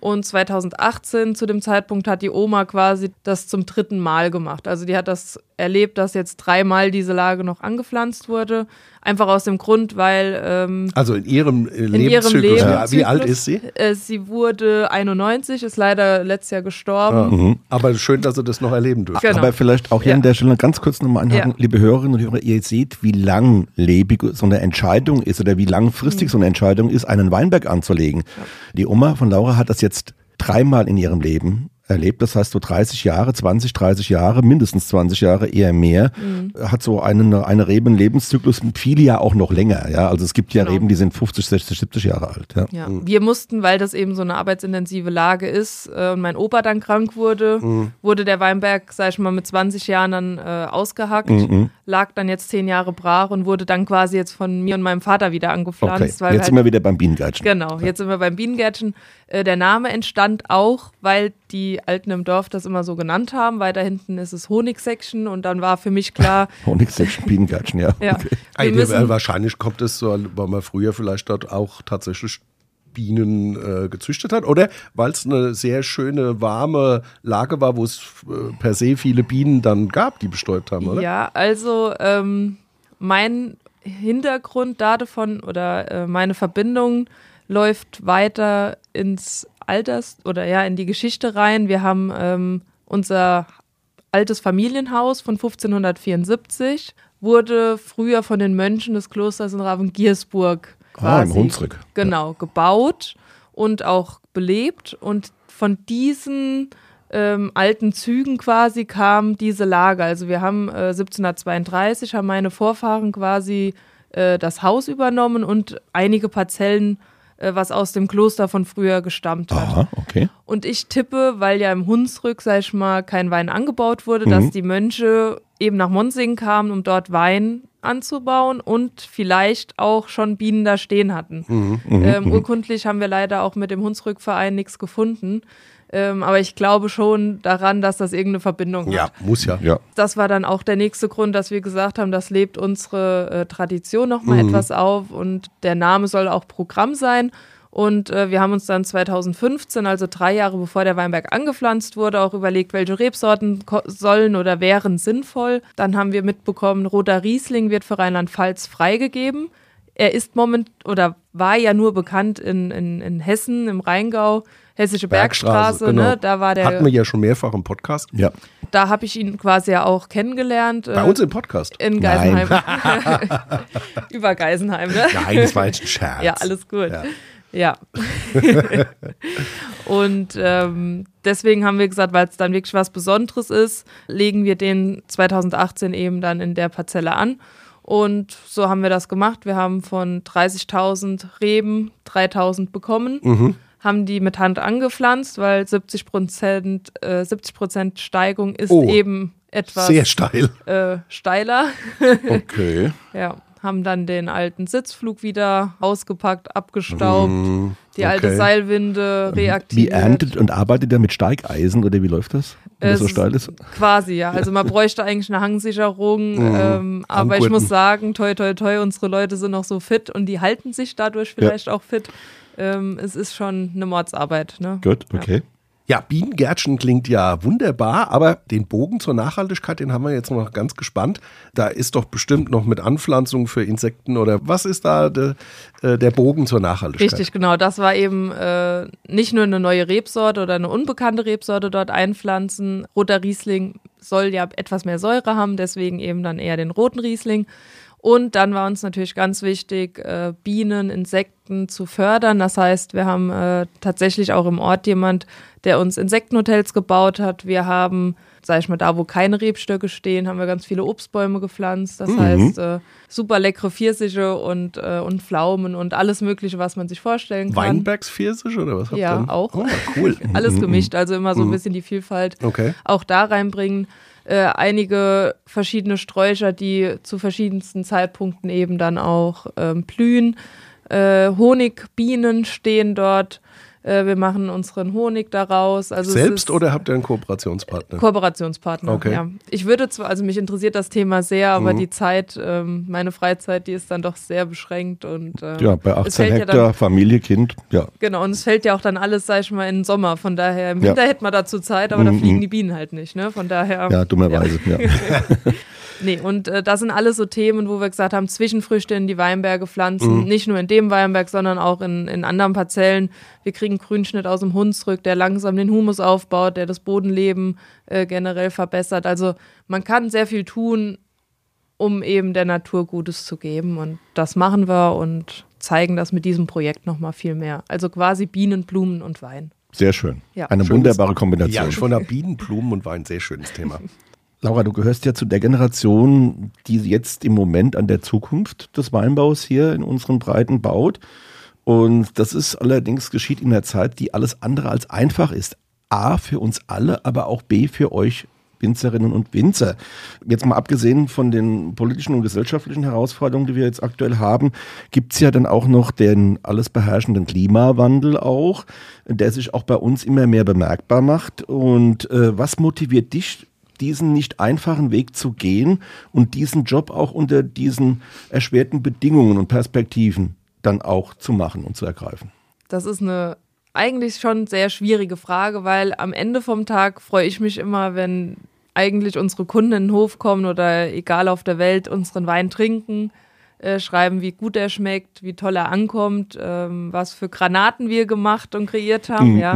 Und 2018 zu dem Zeitpunkt hat die Oma quasi das zum dritten Mal gemacht. Also die hat das erlebt, dass jetzt dreimal diese Lage noch angepflanzt wurde. Einfach aus dem Grund, weil ähm, Also in ihrem äh, in ihrem Lebenszyklus. Leben. Ja, wie alt ist sie? Äh, sie wurde 91, ist leider letztes Jahr gestorben. Aber schön, dass sie das noch erleben dürfen. Genau. Aber vielleicht auch hier Ja. an der Stelle ganz kurz nochmal anhaken, Ja. liebe Hörerinnen und Hörer, ihr seht, wie langlebig so eine Entscheidung ist oder wie langfristig Mhm. so eine Entscheidung ist, einen Weinberg anzulegen. Die Oma von Laura hat das jetzt dreimal in ihrem Leben erlebt, das heißt so 30 Jahre, 20, 30 Jahre, mindestens 20 Jahre, eher mehr, Mhm. hat so einen, eine Reben-Lebenszyklus, viele ja auch noch länger, ja, also es gibt ja Genau. Reben, die sind 50, 60, 70 Jahre alt, ja. Ja, wir mussten, weil das eben so eine arbeitsintensive Lage ist äh, und mein Opa dann krank wurde, wurde der Weinberg, sag ich mal, mit 20 Jahren dann äh, ausgehackt, lag dann jetzt zehn Jahre brach und wurde dann quasi jetzt von mir und meinem Vater wieder Okay, angepflanzt. weil jetzt wir sind halt, wir wieder beim Bienengärtchen. Genau, jetzt sind wir beim Bienengärtchen. Äh, der Name entstand auch, weil die Alten im Dorf das immer so genannt haben. Weiter hinten ist es Honigsection und dann war für mich klar, Honigsection, Bienengärtchen, ja. ja, Okay. Ey, müssen, wahrscheinlich kommt es so, weil man früher vielleicht dort auch tatsächlich Bienen äh, gezüchtet hat oder weil es eine sehr schöne, warme Lage war, wo es äh, per se viele Bienen dann gab, die bestäubt haben, oder? Ja, also ähm, mein Hintergrund davon oder äh, meine Verbindung läuft weiter ins Alters oder ja in die Geschichte rein. Wir haben ähm, unser altes Familienhaus von 1574 wurde früher von den Mönchen des Klosters in Ravengiersburg Ah, im Hunsrück. genau gebaut und auch belebt und von diesen ähm, alten Zügen quasi kam diese Lage. Also wir haben äh, 1732 haben meine Vorfahren quasi äh, das Haus übernommen und einige Parzellen, was aus dem Kloster von früher gestammt hat. Aha, okay. Und ich tippe, weil ja im Hunsrück, sag ich mal, kein Wein angebaut wurde, dass die Mönche eben nach Monsingen kamen, um dort Wein anzubauen und vielleicht auch schon Bienen da stehen hatten. ähm, urkundlich haben wir leider auch mit dem Hunsrückverein nichts gefunden. Ähm, aber ich glaube schon daran, dass das irgendeine Verbindung Ja, hat. muss ja. Ja. Das war dann auch der nächste Grund, dass wir gesagt haben, das lebt unsere äh, Tradition nochmal etwas auf und der Name soll auch Programm sein. Und äh, wir haben uns dann 2015, also drei Jahre bevor der Weinberg angepflanzt wurde, auch überlegt, welche Rebsorten sollen oder wären sinnvoll. Dann haben wir mitbekommen, roter Riesling wird für Rheinland-Pfalz freigegeben. Er ist moment oder war ja nur bekannt in, in, in Hessen, im Rheingau, Hessische Bergstraße, ne? Da war der, genau. Hatten wir ja schon mehrfach im Podcast. Ja. da habe ich ihn quasi ja auch kennengelernt. Bei äh, uns im Podcast. in Geisenheim. Über Geisenheim, ne? Nein, das war jetzt ein Scherz. Ja, alles gut. Ja. Ja. und ähm, deswegen haben wir gesagt, weil es dann wirklich was Besonderes ist, legen wir den 2018 eben dann in der Parzelle an. Und so haben wir das gemacht. Wir haben von 30.000 Reben 3.000 bekommen, Mhm. Haben die mit Hand angepflanzt, weil 70 Prozent, äh, 70 Prozent Steigung ist Oh. eben etwas Sehr steil. äh, steiler. Okay. Ja, haben dann den alten Sitzflug wieder ausgepackt, abgestaubt, die alte okay. Seilwinde Wie reaktiviert. erntet und arbeitet er mit Steigeisen oder wie läuft das? Wenn so steil ist? Quasi, ja. Also man bräuchte eigentlich eine Hangsicherung, ähm, aber ich muss sagen, toi, toi, toi, unsere Leute sind noch so fit und die halten sich dadurch vielleicht auch fit. Ähm, es ist schon eine Mordsarbeit. Ne? Gut, okay. Ja, Bienengärtchen klingt ja wunderbar, aber den Bogen zur Nachhaltigkeit, den haben wir jetzt noch ganz gespannt. Da ist doch bestimmt noch mit Anpflanzung für Insekten oder was ist da de, äh, der Bogen zur Nachhaltigkeit? Richtig, genau. Das war eben äh, nicht nur eine neue Rebsorte oder eine unbekannte Rebsorte dort einpflanzen. Roter Riesling soll ja etwas mehr Säure haben, deswegen eben dann eher den roten Riesling. Und dann war uns natürlich ganz wichtig, äh, Bienen, Insekten zu fördern. Das heißt, wir haben äh, tatsächlich auch im Ort jemand, der uns Insektenhotels gebaut hat. Wir haben, sag ich mal, da wo keine Rebstöcke stehen, haben wir ganz viele Obstbäume gepflanzt. Das heißt, äh, super leckere Pfirsiche und, äh, und Pflaumen und alles Mögliche, was man sich vorstellen kann. Weinbergspfirsich oder was habt ihr Ja, denn? auch. Oh, cool. Alles gemischt, also immer so ein bisschen die Vielfalt Okay. auch da reinbringen. Äh, einige verschiedene Sträucher, die zu verschiedensten Zeitpunkten eben dann auch ähm, blühen. Äh, Honigbienen stehen dort. Äh, wir machen unseren Honig daraus. Also Selbst oder habt ihr einen Kooperationspartner? Kooperationspartner. Okay. Ja. Ich würde zwar, also mich interessiert das Thema sehr, aber die Zeit, ähm, meine Freizeit, die ist dann doch sehr beschränkt und äh, Ja, bei es 18 fällt ja Hektar, dann, Familie, Kind, ja. Genau, und es fällt ja auch dann alles, sag ich mal, in den Sommer. Von daher, im Ja. Winter hätte man dazu Zeit, aber da fliegen die Bienen halt nicht, ne? Von daher. Ja, dummerweise. Ja. Nee, und äh, das sind alles so Themen, wo wir gesagt haben, Zwischenfrüchte in die Weinberge pflanzen. Nicht nur in dem Weinberg, sondern auch in, in anderen Parzellen. Wir kriegen Grünschnitt aus dem Hunsrück, der langsam den Humus aufbaut, der das Bodenleben äh, generell verbessert. Also man kann sehr viel tun, um eben der Natur Gutes zu geben. Und das machen wir und zeigen das mit diesem Projekt nochmal viel mehr. Also quasi Bienen, Blumen und Wein. Sehr schön. Ja. Eine Schönes- wunderbare Ja, Kombination. von der Bienen, Blumen und Wein, sehr schönes Thema. Laura, du gehörst ja zu der Generation, die jetzt im Moment an der Zukunft des Weinbaus hier in unseren Breiten baut. Und das ist allerdings geschieht in einer Zeit, die alles andere als einfach ist. A für uns alle, aber auch B für euch Winzerinnen und Winzer. Jetzt mal abgesehen von den politischen und gesellschaftlichen Herausforderungen, die wir jetzt aktuell haben, gibt's ja dann auch noch den alles beherrschenden Klimawandel auch, der sich auch bei uns immer mehr bemerkbar macht. Und äh, was motiviert dich, diesen nicht einfachen Weg zu gehen und diesen Job auch unter diesen erschwerten Bedingungen und Perspektiven dann auch zu machen und zu ergreifen? Das ist eine eigentlich schon sehr schwierige Frage, weil am Ende vom Tag freue ich mich immer, wenn eigentlich unsere Kunden in den Hof kommen oder egal auf der Welt unseren Wein trinken, äh, schreiben, wie gut er schmeckt, wie toll er ankommt, ähm, was für Granaten wir gemacht und kreiert haben, ja.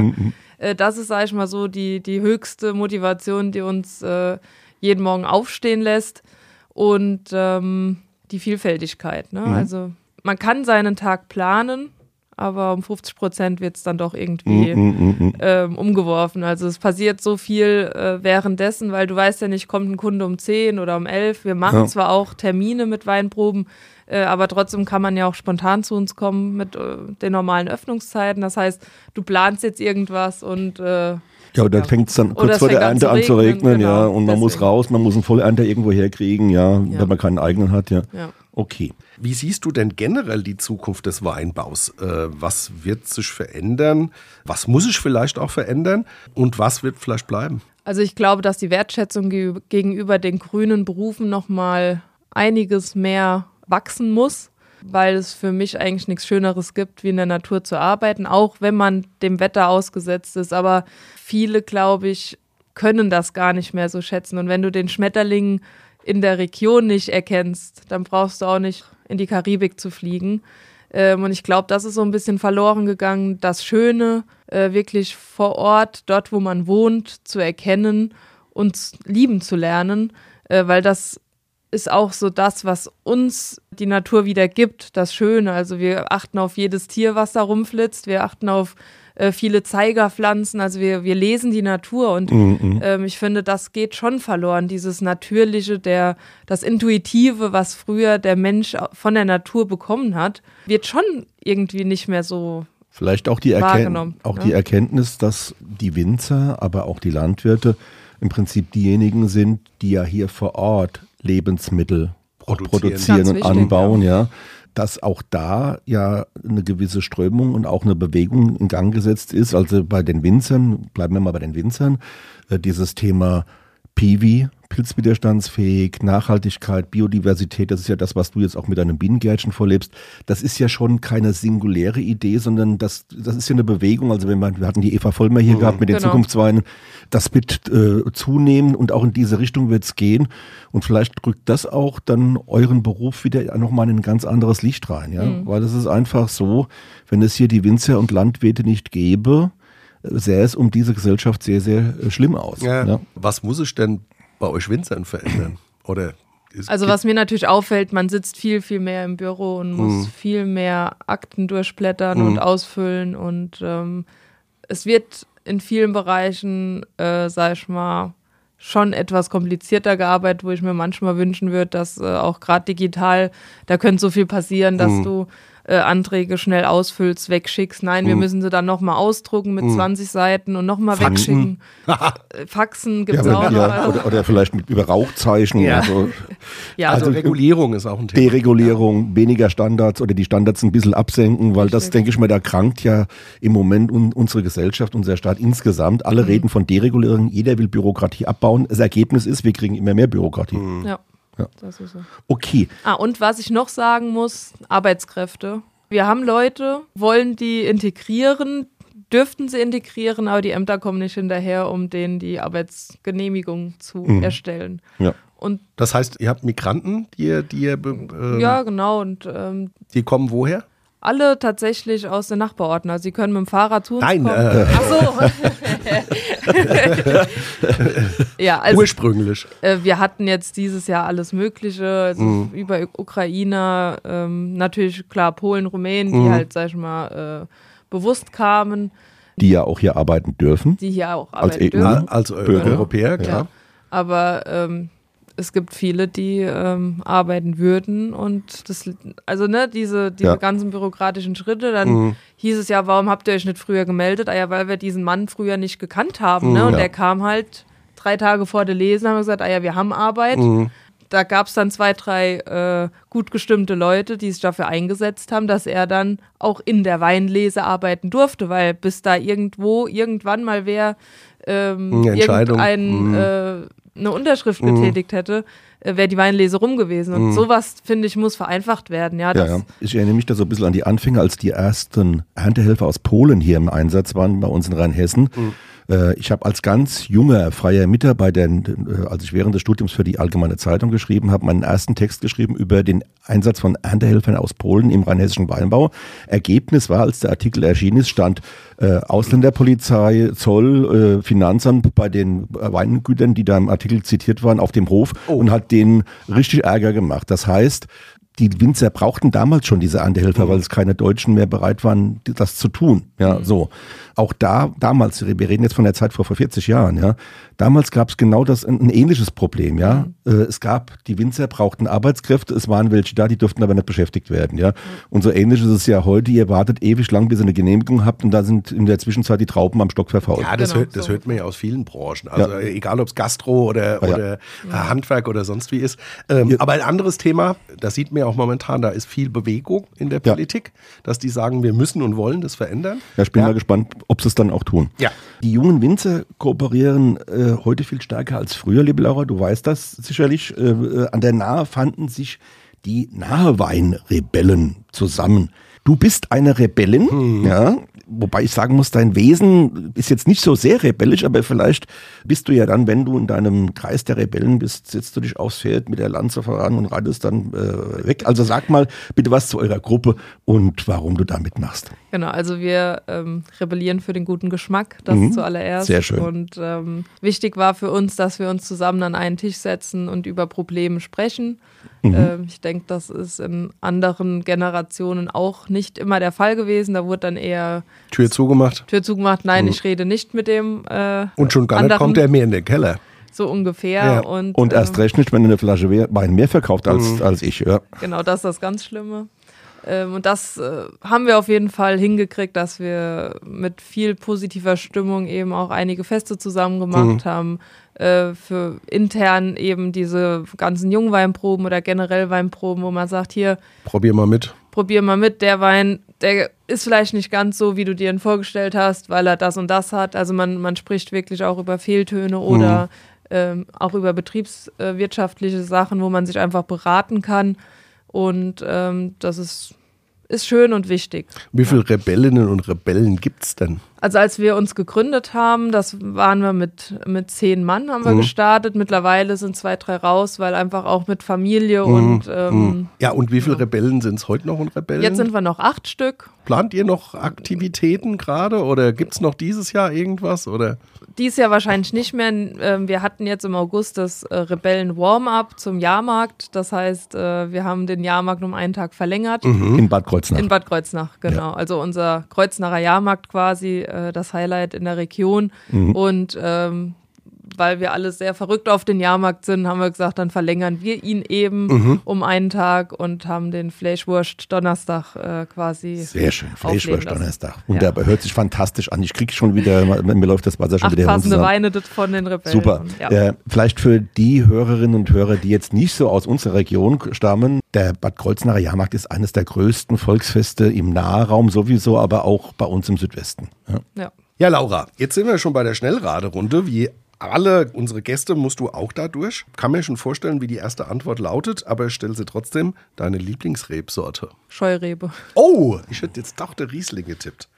Äh, das ist, sag ich mal so, die, die höchste Motivation, die uns äh, jeden Morgen aufstehen lässt. Und ähm, die Vielfältigkeit. Ne? Mhm. Also man kann seinen Tag planen, aber um 50 Prozent wird es dann doch irgendwie Mm, mm, mm. ähm, umgeworfen. Also es passiert so viel äh, währenddessen, weil du weißt ja nicht, kommt ein Kunde um 10 oder um 11. Wir machen Ja. zwar auch Termine mit Weinproben, äh, aber trotzdem kann man ja auch spontan zu uns kommen mit äh, den normalen Öffnungszeiten. Das heißt, du planst jetzt irgendwas und äh, Ja, oder Ja. fängt es dann kurz vor der fängt an Ernte zu an zu regnen, regnen, ja, genau, und man muss raus, man muss einen Vollernter irgendwo herkriegen, ja, Ja. wenn man keinen eigenen hat, ja. ja. Okay. Wie siehst du denn generell die Zukunft des Weinbaus? Äh, was wird sich verändern? Was muss sich vielleicht auch verändern? Und was wird vielleicht bleiben? Also ich glaube, dass die Wertschätzung ge gegenüber den grünen Berufen noch mal einiges mehr wachsen muss, weil es für mich eigentlich nichts Schöneres gibt, wie in der Natur zu arbeiten, auch wenn man dem Wetter ausgesetzt ist. Aber viele, glaube ich, können das gar nicht mehr so schätzen. Und wenn du den Schmetterling in der Region nicht erkennst, dann brauchst du auch nicht in die Karibik zu fliegen. Ähm, und ich glaube, das ist so ein bisschen verloren gegangen, das Schöne äh, wirklich vor Ort, dort, wo man wohnt, zu erkennen und lieben zu lernen, äh, weil das ist auch so das, was uns die Natur wieder gibt, das Schöne. Also wir achten auf jedes Tier, was da rumflitzt, wir achten auf äh, viele Zeigerpflanzen, also wir, wir lesen die Natur und ähm, ich finde, das geht schon verloren, dieses Natürliche, der, das Intuitive, was früher der Mensch von der Natur bekommen hat, wird schon irgendwie nicht mehr so. Vielleicht auch die, Erken Wahrgenommen, auch ne? die Erkenntnis, dass die Winzer, aber auch die Landwirte im Prinzip diejenigen sind, die ja hier vor Ort Lebensmittel Produzieren. produzieren und wichtig, anbauen, ja. Dass auch da ja eine gewisse Strömung und auch eine Bewegung in Gang gesetzt ist. Also bei den Winzern, bleiben wir mal bei den Winzern, äh, dieses Thema Piwi, pilzwiderstandsfähig, Nachhaltigkeit, Biodiversität, das ist ja das, was du jetzt auch mit deinem Bienengärtchen vorlebst. Das ist ja schon keine singuläre Idee, sondern das, das ist ja eine Bewegung. Also wenn man, wir hatten die Eva Vollmer hier gehabt mit den Genau. Zukunftsweinen, das wird äh, zunehmen und auch in diese Richtung wird es gehen. Und vielleicht rückt das auch dann euren Beruf wieder nochmal in ein ganz anderes Licht rein, ja. Weil es ist einfach so, wenn es hier die Winzer und Landwirte nicht gäbe, äh, sähe es um diese Gesellschaft sehr, sehr äh, schlimm aus. Ja. Was muss sich denn bei euch Winzern verändern? Oder Also was mir natürlich auffällt, man sitzt viel, viel mehr im Büro und muss Mhm. viel mehr Akten durchblättern und ausfüllen und ähm, es wird in vielen Bereichen, äh, sag ich mal, schon etwas komplizierter gearbeitet, wo ich mir manchmal wünschen würde, dass äh, auch gerade digital, da könnte so viel passieren, dass du äh, Anträge schnell ausfüllst, wegschickst. Nein, wir müssen sie dann nochmal ausdrucken mit 20 Seiten und nochmal wegschicken. Äh, Faxen gibt es Ja, auch noch. ja, oder, oder vielleicht mit über Rauchzeichen. Ja. Also ja, also, also- Regulierung ist auch ein Thema. Deregulierung, weniger Standards oder die Standards ein bisschen absenken, weil das, Richtig. denke ich mal, da krankt ja im Moment un unsere Gesellschaft, unser Staat insgesamt. Alle reden von Deregulierung, jeder will Bürokratie abbauen. Das Ergebnis ist, wir kriegen immer mehr Bürokratie. ja. Ja. Das ist so. Okay, Ah, und was ich noch sagen muss, Arbeitskräfte. Wir haben Leute, wollen die integrieren, dürften sie integrieren, aber die Ämter kommen nicht hinterher, um denen die Arbeitsgenehmigung zu erstellen. ja. Und Das heißt, ihr habt Migranten, die, ihr- die, ihr, ähm, ja, genau. Und ähm, die kommen woher? alle tatsächlich aus den Nachbarorten. Also sie können mit dem Fahrrad zu uns Nein, kommen. äh, Ach so. ja, also ursprünglich. Äh, wir hatten jetzt dieses Jahr alles Mögliche, also über Uk- Ukrainer, ähm, natürlich klar Polen, Rumänen, die halt, sag ich mal, äh, bewusst kamen, Die ja auch hier arbeiten dürfen. die hier auch Als arbeiten EU. dürfen. Als Bürger. Europäer, klar. Ja. Aber ähm, es gibt viele, die ähm, arbeiten würden und das, also ne, diese, diese Ja. ganzen bürokratischen Schritte, dann hieß es ja, warum habt ihr euch nicht früher gemeldet? Ah ja, weil wir diesen Mann früher nicht gekannt haben, ne? Und Ja. der kam halt drei Tage vor der Lesen, haben wir gesagt, ah ja, wir haben Arbeit. Da gab es dann zwei, drei äh, gut gestimmte Leute, die sich dafür eingesetzt haben, dass er dann auch in der Weinlese arbeiten durfte, weil bis da irgendwo, irgendwann mal wer ähm, irgendein, Mhm. äh, eine Unterschrift getätigt hätte, wäre die Weinlese rum gewesen. Und sowas, finde ich, muss vereinfacht werden. Ja, Ja, ja. Ich erinnere mich da so ein bisschen an die Anfänge, als die ersten Erntehelfer aus Polen hier im Einsatz waren bei uns in Rheinhessen. Äh, Ich habe als ganz junger freier Mitarbeiter, äh, als ich während des Studiums für die Allgemeine Zeitung geschrieben habe, meinen ersten Text geschrieben über den Einsatz von Erntehelfern aus Polen im rheinhessischen Weinbau. Ergebnis war, als der Artikel erschienen ist, stand äh, Ausländerpolizei, Zoll, äh, Finanzamt bei den äh, Weingütern, die da im Artikel zitiert waren, auf dem Hof und hat denen richtig Ärger gemacht. Das heißt, die Winzer brauchten damals schon diese Erntehelfer, weil es keine Deutschen mehr bereit waren, das zu tun. Ja, so. Auch da, damals, wir reden jetzt von der Zeit vor, vor 40 Jahren, ja. Damals gab es genau das, ein, ein ähnliches Problem, ja. Äh, es gab, die Winzer brauchten Arbeitskräfte, es waren welche da, die durften aber nicht beschäftigt werden, ja. Und so ähnlich ist es ja heute, ihr wartet ewig lang, bis ihr eine Genehmigung habt und da sind in der Zwischenzeit die Trauben am Stock verfault. Ja, das, Genau, hört, das so. hört man ja aus vielen Branchen. Also Ja. äh, egal, ob es Gastro oder, Ja, ja. oder äh, Handwerk oder sonst wie ist. Ähm, Ja. Aber ein anderes Thema, das sieht man ja auch momentan, da ist viel Bewegung in der Ja. Politik, dass die sagen, wir müssen und wollen das verändern. Ja, ich bin mal gespannt, ob sie es dann auch tun. Ja. Die jungen Winzer kooperieren äh, heute viel stärker als früher, liebe Laura, du weißt das sicherlich. Äh, äh, an der Nahe fanden sich die Naheweinrebellen zusammen. Du bist eine Rebellin, ja, wobei ich sagen muss, dein Wesen ist jetzt nicht so sehr rebellisch, aber vielleicht bist du ja dann, wenn du in deinem Kreis der Rebellen bist, setzt du dich aufs Pferd mit der Lanze voran und reitest dann äh, weg. Also sag mal bitte was zu eurer Gruppe und warum du da mitmachst. Genau, also wir ähm, rebellieren für den guten Geschmack, das Mhm. zuallererst. Sehr schön. Und ähm, wichtig war für uns, dass wir uns zusammen an einen Tisch setzen und über Probleme sprechen. Mhm. Ähm, ich denke, das ist in anderen Generationen auch nicht immer der Fall gewesen. Da wurde dann eher Tür zugemacht. Tür zugemacht, nein, ich rede nicht mit dem. Äh, Mhm. Und schon gar nicht anderen, kommt er mehr in den Keller. So ungefähr. Ja. Und, Und erst ähm, recht nicht, wenn du eine Flasche We- Wein mehr verkauft als, als ich. Ja. Genau, das ist das ganz Schlimme. Ähm, und das äh, haben wir auf jeden Fall hingekriegt, dass wir mit viel positiver Stimmung eben auch einige Feste zusammen gemacht haben. Äh, für intern eben diese ganzen Jungweinproben oder generell Weinproben, wo man sagt, hier, Probier mal mit. probier mal mit, der Wein, der ist vielleicht nicht ganz so, wie du dir ihn vorgestellt hast, weil er das und das hat. Also man, man spricht wirklich auch über Fehltöne oder ähm, auch über betriebswirtschaftliche Sachen, wo man sich einfach beraten kann. Und ähm, das ist, ist schön und wichtig. Wie viele Rebellinnen und Rebellen gibt's denn? Also als wir uns gegründet haben, das waren wir mit, mit zehn Mann haben wir gestartet. Mittlerweile sind zwei, drei raus, weil einfach auch mit Familie und ähm, Ja, und wie viele Rebellen sind es heute noch und Rebellen? jetzt sind wir noch acht Stück. Plant ihr noch Aktivitäten gerade oder gibt's noch dieses Jahr irgendwas? Oder? Dies Jahr wahrscheinlich nicht mehr. Ähm, Wir hatten jetzt im August das äh, Rebellen-Warm-Up zum Jahrmarkt. Das heißt, äh, wir haben den Jahrmarkt um einen Tag verlängert. In Bad Kreuznach. In Bad Kreuznach, genau. Also unser Kreuznacher Jahrmarkt quasi, äh, das Highlight in der Region. Und ähm, weil wir alle sehr verrückt auf den Jahrmarkt sind, haben wir gesagt, dann verlängern wir ihn eben um einen Tag und haben den Fleischwurst Donnerstag äh, quasi. Sehr schön. Fleischwurst. Donnerstag. Wunderbar. Hört sich fantastisch an. Ich kriege schon wieder, mir läuft das Wasser schon Acht wieder passende runter. Weine das von den Rebellen. Super. Ja. Äh, vielleicht für die Hörerinnen und Hörer, die jetzt nicht so aus unserer Region stammen, der Bad Kreuznacher Jahrmarkt ist eines der größten Volksfeste im Nahraum sowieso, aber auch bei uns im Südwesten. Ja. ja. Ja, Laura, jetzt sind wir schon bei der Schnellraderunde. Wie alle unsere Gäste musst du auch da durch. Kann mir schon vorstellen, wie die erste Antwort lautet, aber stell sie trotzdem deine Lieblingsrebsorte. Scheurebe. Oh, ich hätte jetzt doch der Riesling getippt.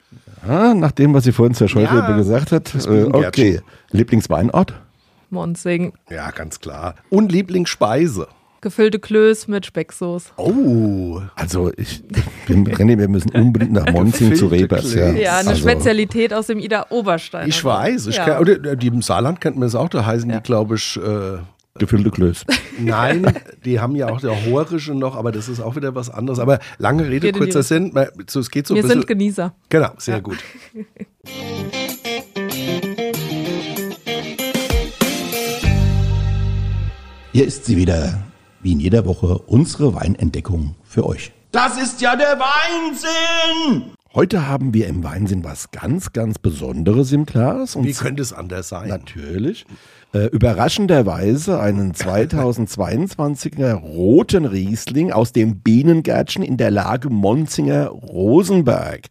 Ah, nach dem, was sie vorhin zur Scheurebe Ja, gesagt hat. Äh, okay. Lieblingsweinort? Monsing. Ja, ganz klar. Und Lieblingsspeise. Gefüllte Klöß mit Specksoße. Oh, Also ich, wir, René, wir müssen unbedingt nach Monzing zu Rebers. Ja. Ja, eine also, Spezialität aus dem Ida Oberstein. ich weiß. Ich ja. kenn, oder, die im Saarland kennt man es auch. Da heißen Ja. die, glaube ich, äh, Gefüllte Klöß. Nein, die haben ja auch der Horische noch, aber das ist auch wieder was anderes. Aber lange Rede, die kurzer Sinn. Es geht so ein Wir bisschen. sind Genießer. Genau, sehr gut. Hier ist sie wieder, wie in jeder Woche, unsere Weinentdeckung für euch. Das ist ja der Weinsinn! Heute haben wir im Weinsinn was ganz, ganz Besonderes im Glas. Und Wie könnte es anders sein? Natürlich. Äh, überraschenderweise einen 2022er roten Riesling aus dem Bienengärtchen in der Lage Monzinger Rosenberg.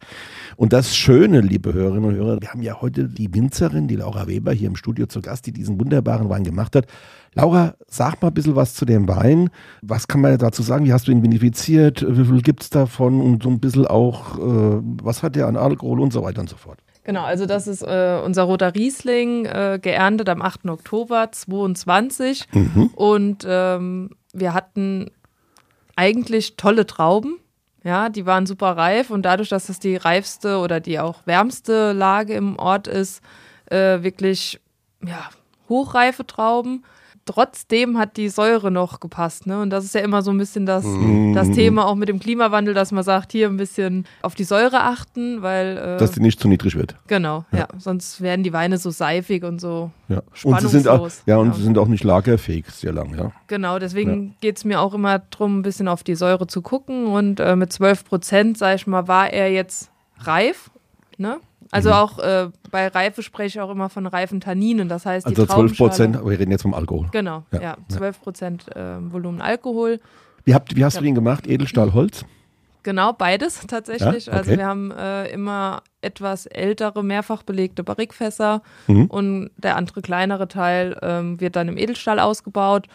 Und das Schöne, liebe Hörerinnen und Hörer, wir haben ja heute die Winzerin, die Laura Weber, hier im Studio zu Gast, die diesen wunderbaren Wein gemacht hat. Laura, sag mal ein bisschen was zu dem Wein. Was kann man dazu sagen? Wie hast du ihn vinifiziert? Wie viel gibt es davon? Und so ein bisschen auch, äh, was hat der an Alkohol und so weiter und so fort. Genau, also das ist äh, unser roter Riesling, äh, geerntet am 8. Oktober 22. Mhm. Und ähm, wir hatten eigentlich tolle Trauben. Ja, die waren super reif und dadurch, dass das die reifste oder die auch wärmste Lage im Ort ist, äh, wirklich ja, hochreife Trauben trotzdem hat die Säure noch gepasst. Ne? Und das ist ja immer so ein bisschen das, mm. das Thema auch mit dem Klimawandel, dass man sagt, hier ein bisschen auf die Säure achten, weil. Äh, dass die nicht zu niedrig wird. Genau, ja. ja. Sonst werden die Weine so seifig und so ja. Und sie sind auch, ja, und sie sind auch nicht lagerfähig sehr lang, ja. Genau, deswegen ja. geht es mir auch immer darum, ein bisschen auf die Säure zu gucken. Und äh, mit 12 Prozent, sag ich mal, war er jetzt reif. Ne? Also mhm. auch äh, bei Reife spreche ich auch immer von reifen Tanninen. Das heißt, also 12 Prozent, wir reden jetzt vom Alkohol. Genau, ja, ja 12 Prozent äh, Volumen Alkohol. Wie, habt, wie hast ja. du den gemacht? Edelstahl, Holz? Genau, beides tatsächlich. Ja? Also okay. Also wir haben äh, immer etwas ältere, mehrfach belegte Barrikfässer mhm. und der andere kleinere Teil ähm, wird dann im Edelstahl ausgebaut.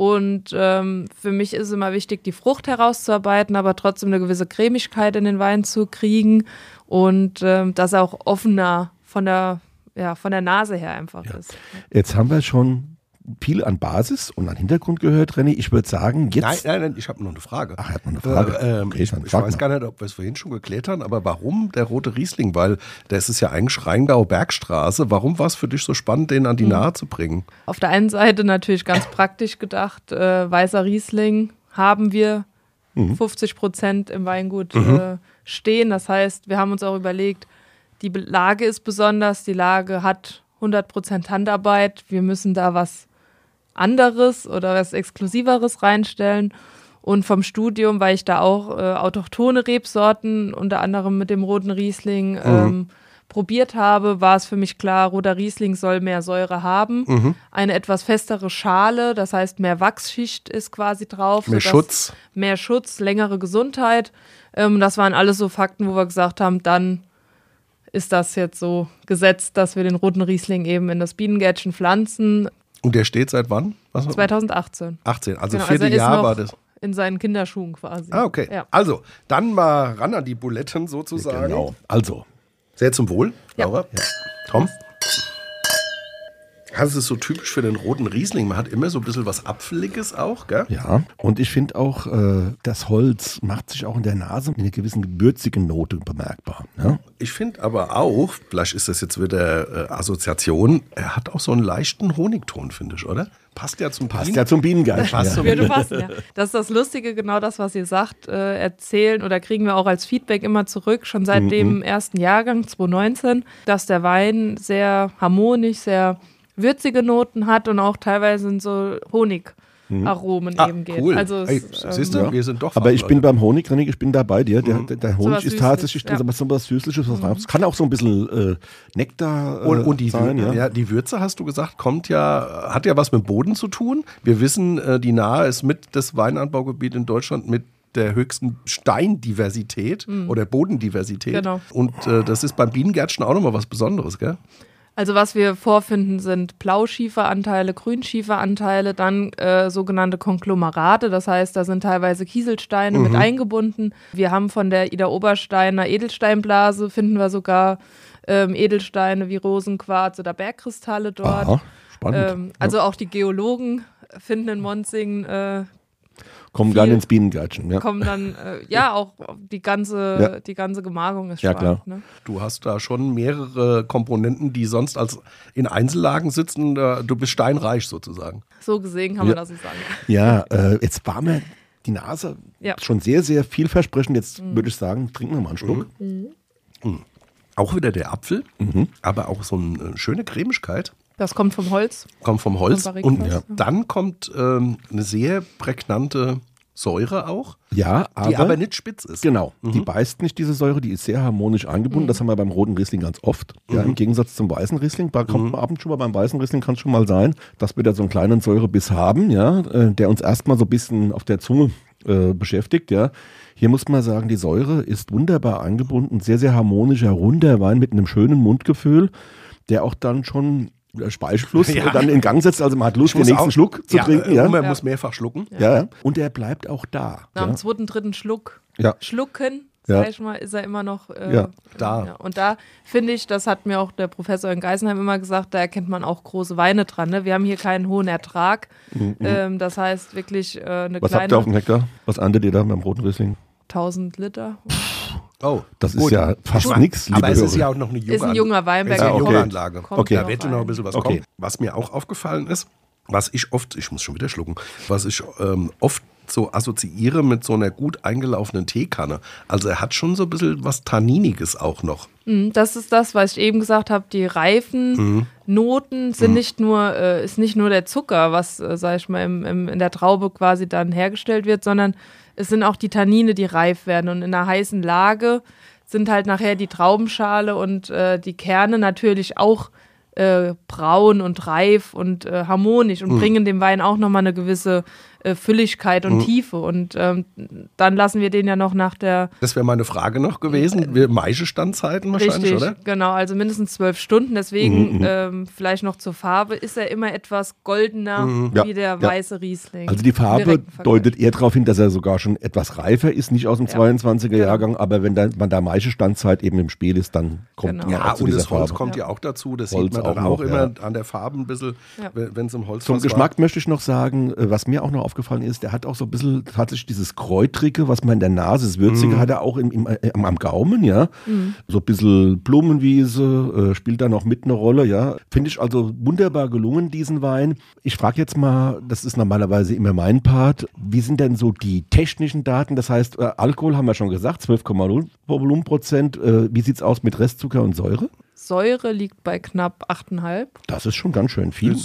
Und ähm, für mich ist immer wichtig, die Frucht herauszuarbeiten, aber trotzdem eine gewisse Cremigkeit in den Wein zu kriegen und ähm, dass er auch offener von der, ja, von der Nase her einfach ja. ist. Jetzt haben wir schon viel an Basis und an Hintergrund gehört, René. Ich würde sagen, jetzt. Nein, nein, nein, ich habe noch eine Frage. Ach, hat noch eine Frage. Äh, ähm, okay, ich, ich weiß gar nicht, ob wir es vorhin schon geklärt haben, aber warum der rote Riesling? Weil das ist ja eigentlich Rheingau Bergstraße. Warum war es für dich so spannend, den an die mhm. Nahe zu bringen? Auf der einen Seite natürlich ganz praktisch gedacht, äh, weißer Riesling haben wir mhm. 50 Prozent im Weingut mhm. äh, stehen. Das heißt, wir haben uns auch überlegt, die Lage ist besonders, die Lage hat 100 Prozent Handarbeit. Wir müssen da was anderes oder was Exklusiveres reinstellen. Und vom Studium, weil ich da auch äh, autochtone Rebsorten, unter anderem mit dem roten Riesling, mhm. ähm, probiert habe, war es für mich klar, roter Riesling soll mehr Säure haben. Mhm. Eine etwas festere Schale, das heißt mehr Wachsschicht ist quasi drauf. Mehr Schutz. Mehr Schutz, längere Gesundheit. Ähm, das waren alles so Fakten, wo wir gesagt haben, dann ist das jetzt so gesetzt, dass wir den roten Riesling eben in das Bienengärtchen pflanzen. Und der steht seit wann? Was? 2018. 18, also genau, vierte also Jahr war das. In seinen Kinderschuhen quasi. Ah, okay. Ja. Also, dann mal ran an die Buletten sozusagen. Genau. Also, sehr zum Wohl, Laura. Ja. Tom? Das ist so typisch für den roten Riesling. Man hat immer so ein bisschen was Apfeliges auch, gell? Ja, und ich finde auch, äh, das Holz macht sich auch in der Nase mit einer gewissen gebürzigen Note bemerkbar. Ja? Ich finde aber auch, vielleicht ist das jetzt wieder äh, Assoziation, er hat auch so einen leichten Honigton, finde ich, oder? Passt ja zum Passt Bienen ja zum Bienengeist. Passt ja. Zum passen, ja. Das ist das Lustige, genau das, was ihr sagt, äh, erzählen oder kriegen wir auch als Feedback immer zurück, schon seit mhm. dem ersten Jahrgang 2019, dass der Wein sehr harmonisch, sehr würzige Noten hat und auch teilweise in so Honig. Aromen ah, eben geht. Cool. Also Ey, siehst du, ähm, wir sind doch. Aber ich bin beim Honig, René, ich bin da bei dir. Der, mhm. der, der Honig so ist tatsächlich ja. so was Süßliches. Was mhm. Kann auch so ein bisschen äh, Nektar äh, und, und die sein. Ja. ja. die Würze, hast du gesagt, kommt ja, hat ja was mit Boden zu tun. Wir wissen, äh, die Nahe ist mit das Weinanbaugebiet in Deutschland mit der höchsten Steindiversität mhm. oder Bodendiversität. Genau. Und äh, das ist beim Bienengärtchen auch nochmal was Besonderes, gell? Also was wir vorfinden, sind Blauschieferanteile, Grünschieferanteile, dann äh, sogenannte Konglomerate, das heißt, da sind teilweise Kieselsteine mhm. mit eingebunden. Wir haben von der Ida Obersteiner Edelsteinblase, finden wir sogar ähm, Edelsteine wie Rosenquarz oder Bergkristalle dort. Aha, spannend. Ähm, also ja. auch die Geologen finden in Monzing äh, Kommen dann ins Bienengärtchen. Ja. Kommen dann, äh, ja, auch die ganze, ja. die ganze Gemarkung ist ja, spannend. Klar. Ne? Du hast da schon mehrere Komponenten, die sonst als in Einzellagen sitzen. Du bist steinreich sozusagen. So gesehen kann man das so sagen. Ja, äh, jetzt war mir die Nase schon sehr, sehr vielversprechend. Jetzt mhm. würde ich sagen, trinken wir mal einen Schluck. Mhm. Mhm. Auch wieder der Apfel, mhm. aber auch so eine schöne Cremigkeit. Das kommt vom Holz. Kommt vom Holz. Und ja. dann kommt ähm, eine sehr prägnante Säure auch, Ja, aber, die aber nicht spitz ist. Genau, die beißt nicht diese Säure, die ist sehr harmonisch eingebunden. Das haben wir beim roten Riesling ganz oft. Ja, Im Gegensatz zum weißen Riesling. Da kommt man ab und zu mal beim weißen Riesling kann es schon mal sein, dass wir da so einen kleinen Säurebiss haben, ja, äh, der uns erstmal so ein bisschen auf der Zunge äh, beschäftigt, ja. Hier muss man sagen, die Säure ist wunderbar eingebunden, sehr, sehr harmonischer, runder Wein mit einem schönen Mundgefühl, der auch dann schon Speichelfluss Ja. dann in Gang setzt. Also man hat Lust, den nächsten auch- Schluck zu ja, trinken. äh, Ja, Man Ja. muss mehrfach schlucken. ja. ja. Und der bleibt auch da. Nach ja. dem zweiten, dritten Schluck Ja. schlucken, Ja. sag ich mal, ist er immer noch äh, Ja. Da. Ja. Und da finde ich, das hat mir auch der Professor in Geisenheim immer gesagt, da erkennt man auch große Weine dran. Ne? Wir haben hier keinen hohen Ertrag. Ähm, das heißt wirklich äh, eine Mhm. Was habt ihr auf kleine dem Hektar? Was erntet ihr da beim roten Riesling? 1000 Liter. Oh, Das ist gut. ja fast nichts, Aber es ist ja auch noch eine junge Ist ein junger Weinberg. Ist eine Ja, junge okay. Anlage. Kommt Okay. Da wird ja noch ein bisschen was Okay. kommen. Was mir auch aufgefallen ist, was ich oft, ich muss schon wieder schlucken, was ich ähm, oft so assoziiere mit so einer gut eingelaufenen Teekanne. Also er hat schon so ein bisschen was Tanniniges auch noch. Mhm, Das ist das, was ich eben gesagt habe. Die reifen Mhm. Noten sind nicht nur, äh, ist nicht nur der Zucker, was, äh, sag ich mal, im, im, in der Traube quasi dann hergestellt wird, sondern es sind auch die Tannine, die reif werden. Und in einer heißen Lage sind halt nachher die Traubenschale und äh, die Kerne natürlich auch äh, braun und reif und äh, harmonisch Mhm. und bringen dem Wein auch nochmal eine gewisse äh, Fülligkeit Mhm. und Tiefe. Und ähm, dann lassen wir den ja noch nach der Das wäre meine Frage noch gewesen. Wir Maische-Standzeiten wahrscheinlich, Richtig, oder? genau, also mindestens zwölf Stunden. Mhm, Deswegen ähm, vielleicht noch zur Farbe, ist er immer etwas goldener Mhm. Ja, wie der ja. weiße Riesling. Also die Farbe deutet eher darauf hin, dass er sogar schon etwas reifer ist, nicht aus dem Ja. 22er Genau. Jahrgang, aber wenn da, man da Maische Standzeit eben im Spiel ist, dann kommt Genau. man Ja, auch zu und dieser das Holz Farbe. kommt ja. auch dazu. Das Holz sieht man dann auch auch, noch, immer ja. an der Farbe ein bisschen, Ja. wenn es im Holz Zum Geschmack möchte ich noch sagen, äh, was mir auch noch aufgefallen ist, der hat auch so ein bisschen tatsächlich dieses Kräutrige, was man in der Nase, das Würzige hat er auch im, im, äh, am, am Gaumen, ja. So ein bisschen Blumenwiese, äh, spielt da noch mit eine Rolle, ja. Finde ich also wunderbar gelungen, diesen Wein. Ich frage jetzt mal, das ist normalerweise immer mein Part, wie sind denn so die technischen Daten? Das heißt, äh, Alkohol haben wir schon gesagt, 12,0 Volumenprozent. Äh, wie sieht's aus mit Restzucker und Säure? Säure liegt bei knapp 8,5. Das ist schon ganz schön viel.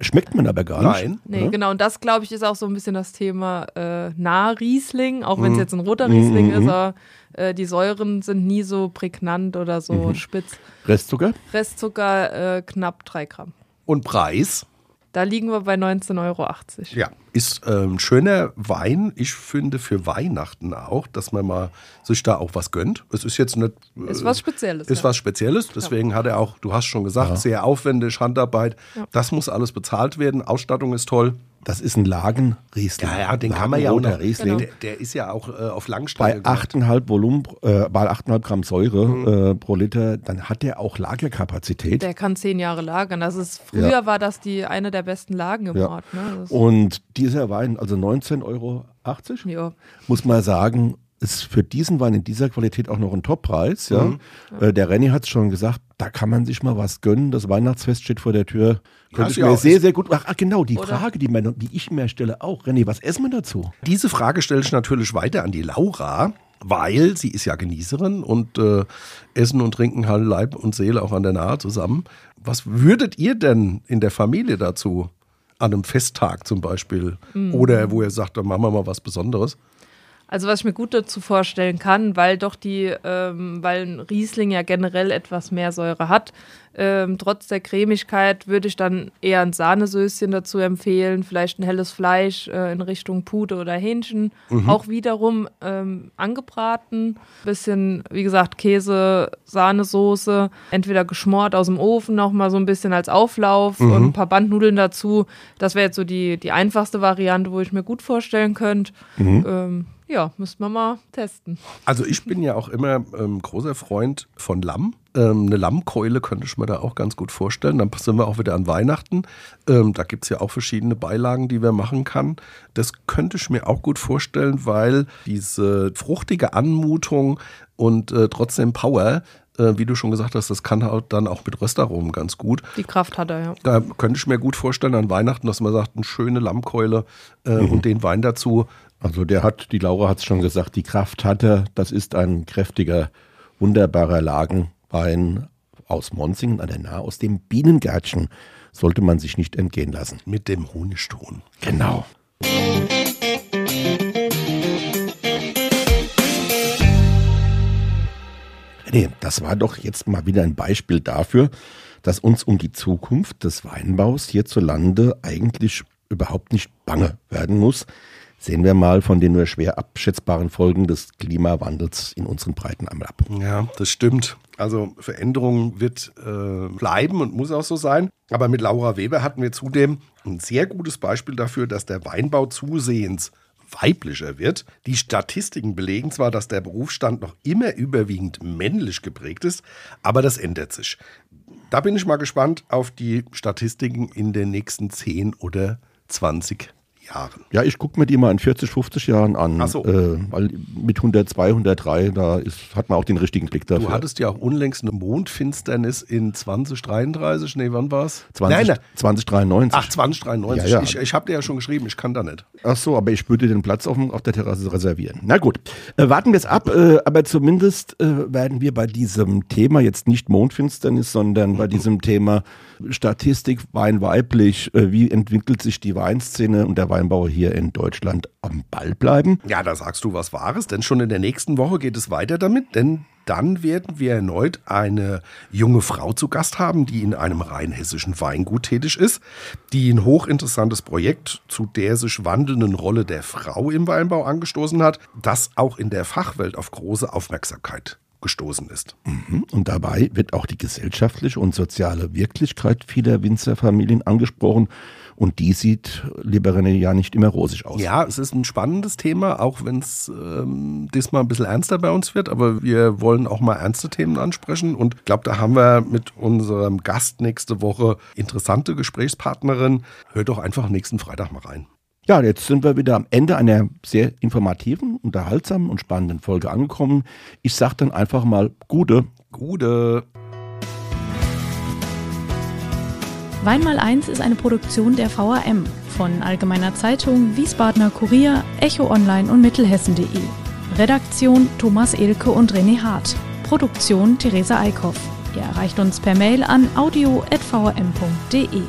Schmeckt man aber gar nicht. Nein. Nee, Ja. genau. Und das, glaube ich, ist auch so ein bisschen das Thema äh, Nah-Riesling, auch Mhm. wenn es jetzt ein roter Riesling ist, aber äh, die Säuren sind nie so prägnant oder so Mhm. spitz. Restzucker? Restzucker äh, knapp 3 Gramm. Und Preis? Da liegen wir bei 19,80 Euro. Ja, ist ähm, ein schöner Wein. Ich finde für Weihnachten auch, dass man mal sich da auch was gönnt. Es ist jetzt nicht. äh, Ist was Spezielles. Ist ja. was Spezielles. Deswegen hat er auch, du hast schon gesagt, sehr aufwendig, Handarbeit. Das muss alles bezahlt werden. Ausstattung ist toll. Das ist ein Lagenriesling. Ja, ja, den kann man ja auch noch. Riesling. Der, der ist ja auch äh, auf Langstrecke. Bei gemacht. 8,5 Volumen, äh, bei 8,5 Gramm Säure Mhm. äh, pro Liter, dann hat der auch Lagerkapazität. Der kann zehn Jahre lagern. Das ist, früher Ja. war das die eine der besten Lagen im Ja. Ort. Ne? Und dieser Wein, also 19,80 Euro, ja. muss man sagen, ist für diesen Wein in dieser Qualität auch noch ein Toppreis. Ja? Mhm. Äh, der Renny hat es schon gesagt, da kann man sich mal was gönnen. Das Weihnachtsfest steht vor der Tür. Könnte ich mir auch- sehr, sehr gut. Ach, ach genau, die Oder? Frage, die, man, die ich mir stelle, auch. Renny, was essen wir dazu? Diese Frage stelle ich natürlich weiter an die Laura, weil sie ist ja Genießerin und äh, Essen und Trinken halt Leib und Seele auch an der Nahe zusammen. Was würdet ihr denn in der Familie dazu? An einem Festtag zum Beispiel. Oder wo ihr sagt, dann machen wir mal was Besonderes. Also was ich mir gut dazu vorstellen kann, weil doch die, ähm, weil ein Riesling ja generell etwas mehr Säure hat, ähm, trotz der Cremigkeit würde ich dann eher ein Sahnesöschen dazu empfehlen, vielleicht ein helles Fleisch äh, in Richtung Pute oder Hähnchen, auch wiederum ähm, angebraten, bisschen, wie gesagt, Käse, Sahnesoße, entweder geschmort aus dem Ofen nochmal so ein bisschen als Auflauf und ein paar Bandnudeln dazu. Das wäre jetzt so die, die einfachste Variante, wo ich mir gut vorstellen könnte. Ähm, ja, müsste man mal testen. Also ich bin ja auch immer ähm, großer Freund von Lamm. Ähm, eine Lammkeule könnte ich mir da auch ganz gut vorstellen. Dann sind wir auch wieder an Weihnachten. Ähm, da gibt es ja auch verschiedene Beilagen, die man machen kann. Das könnte ich mir auch gut vorstellen, weil diese fruchtige Anmutung und äh, trotzdem Power, äh, wie du schon gesagt hast, das kann halt dann auch mit Röstaromen ganz gut. Die Kraft hat er, ja. Da könnte ich mir gut vorstellen an Weihnachten, dass man sagt, eine schöne Lammkeule äh, und den Wein dazu. Also der hat, die Laura hat es schon gesagt, die Kraft hatte. Das ist ein kräftiger, wunderbarer Lagenwein aus Monsingen an der Nahe, aus dem Bienengärtchen. Sollte man sich nicht entgehen lassen. Mit dem Honigton. Genau. Nee, das war doch jetzt mal wieder ein Beispiel dafür, dass uns um die Zukunft des Weinbaus hierzulande eigentlich überhaupt nicht bange werden muss. Sehen wir mal von den nur schwer abschätzbaren Folgen des Klimawandels in unseren Breiten einmal ab. Ja, das stimmt. Also Veränderung wird äh, bleiben und muss auch so sein. Aber mit Laura Weber hatten wir zudem ein sehr gutes Beispiel dafür, dass der Weinbau zusehends weiblicher wird. Die Statistiken belegen zwar, dass der Berufsstand noch immer überwiegend männlich geprägt ist, aber das ändert sich. Da bin ich mal gespannt auf die Statistiken in den nächsten 10 oder 20 Jahren. Ja, ich gucke mir die mal in 40, 50 Jahren an. Ach so. Äh, weil mit 102, 103, da ist, hat man auch den richtigen Blick dafür. Du hattest ja auch unlängst eine Mondfinsternis in 2033. Nee, wann war's? 20, Nein, nein. 2093. Ach, 2093. Ja, ja. Ich, ich habe dir ja schon geschrieben, ich kann da nicht. Ach so, aber ich würde den Platz auf, auf der Terrasse reservieren. Na gut, äh, warten wir es ab. Äh, aber zumindest äh, werden wir bei diesem Thema jetzt nicht Mondfinsternis, sondern bei diesem Thema Statistik, Wein weiblich, äh, wie entwickelt sich die Weinszene und der Weinbau hier in Deutschland am Ball bleiben. Ja, da sagst du was Wahres, denn schon in der nächsten Woche geht es weiter damit, denn dann werden wir erneut eine junge Frau zu Gast haben, die in einem rheinhessischen Weingut tätig ist, die ein hochinteressantes Projekt zu der sich wandelnden Rolle der Frau im Weinbau angestoßen hat, das auch in der Fachwelt auf große Aufmerksamkeit gestoßen ist. Und dabei wird auch die gesellschaftliche und soziale Wirklichkeit vieler Winzerfamilien angesprochen. Und die sieht, lieber René, ja nicht immer rosig aus. Ja, es ist ein spannendes Thema, auch wenn es ähm, diesmal ein bisschen ernster bei uns wird, aber wir wollen auch mal ernste Themen ansprechen und ich glaube, da haben wir mit unserem Gast nächste Woche interessante Gesprächspartnerin. Hört doch einfach nächsten Freitag mal rein. Ja, jetzt sind wir wieder am Ende einer sehr informativen, unterhaltsamen und spannenden Folge angekommen. Ich sage dann einfach mal Gute. Gute. Wein mal eins ist eine Produktion der VAM von Allgemeiner Zeitung, Wiesbadener Kurier, Echo Online und Mittelhessen.de. Redaktion Thomas Elke und René Hart. Produktion Theresa Eickhoff. Ihr erreicht uns per Mail an audio.vam.de.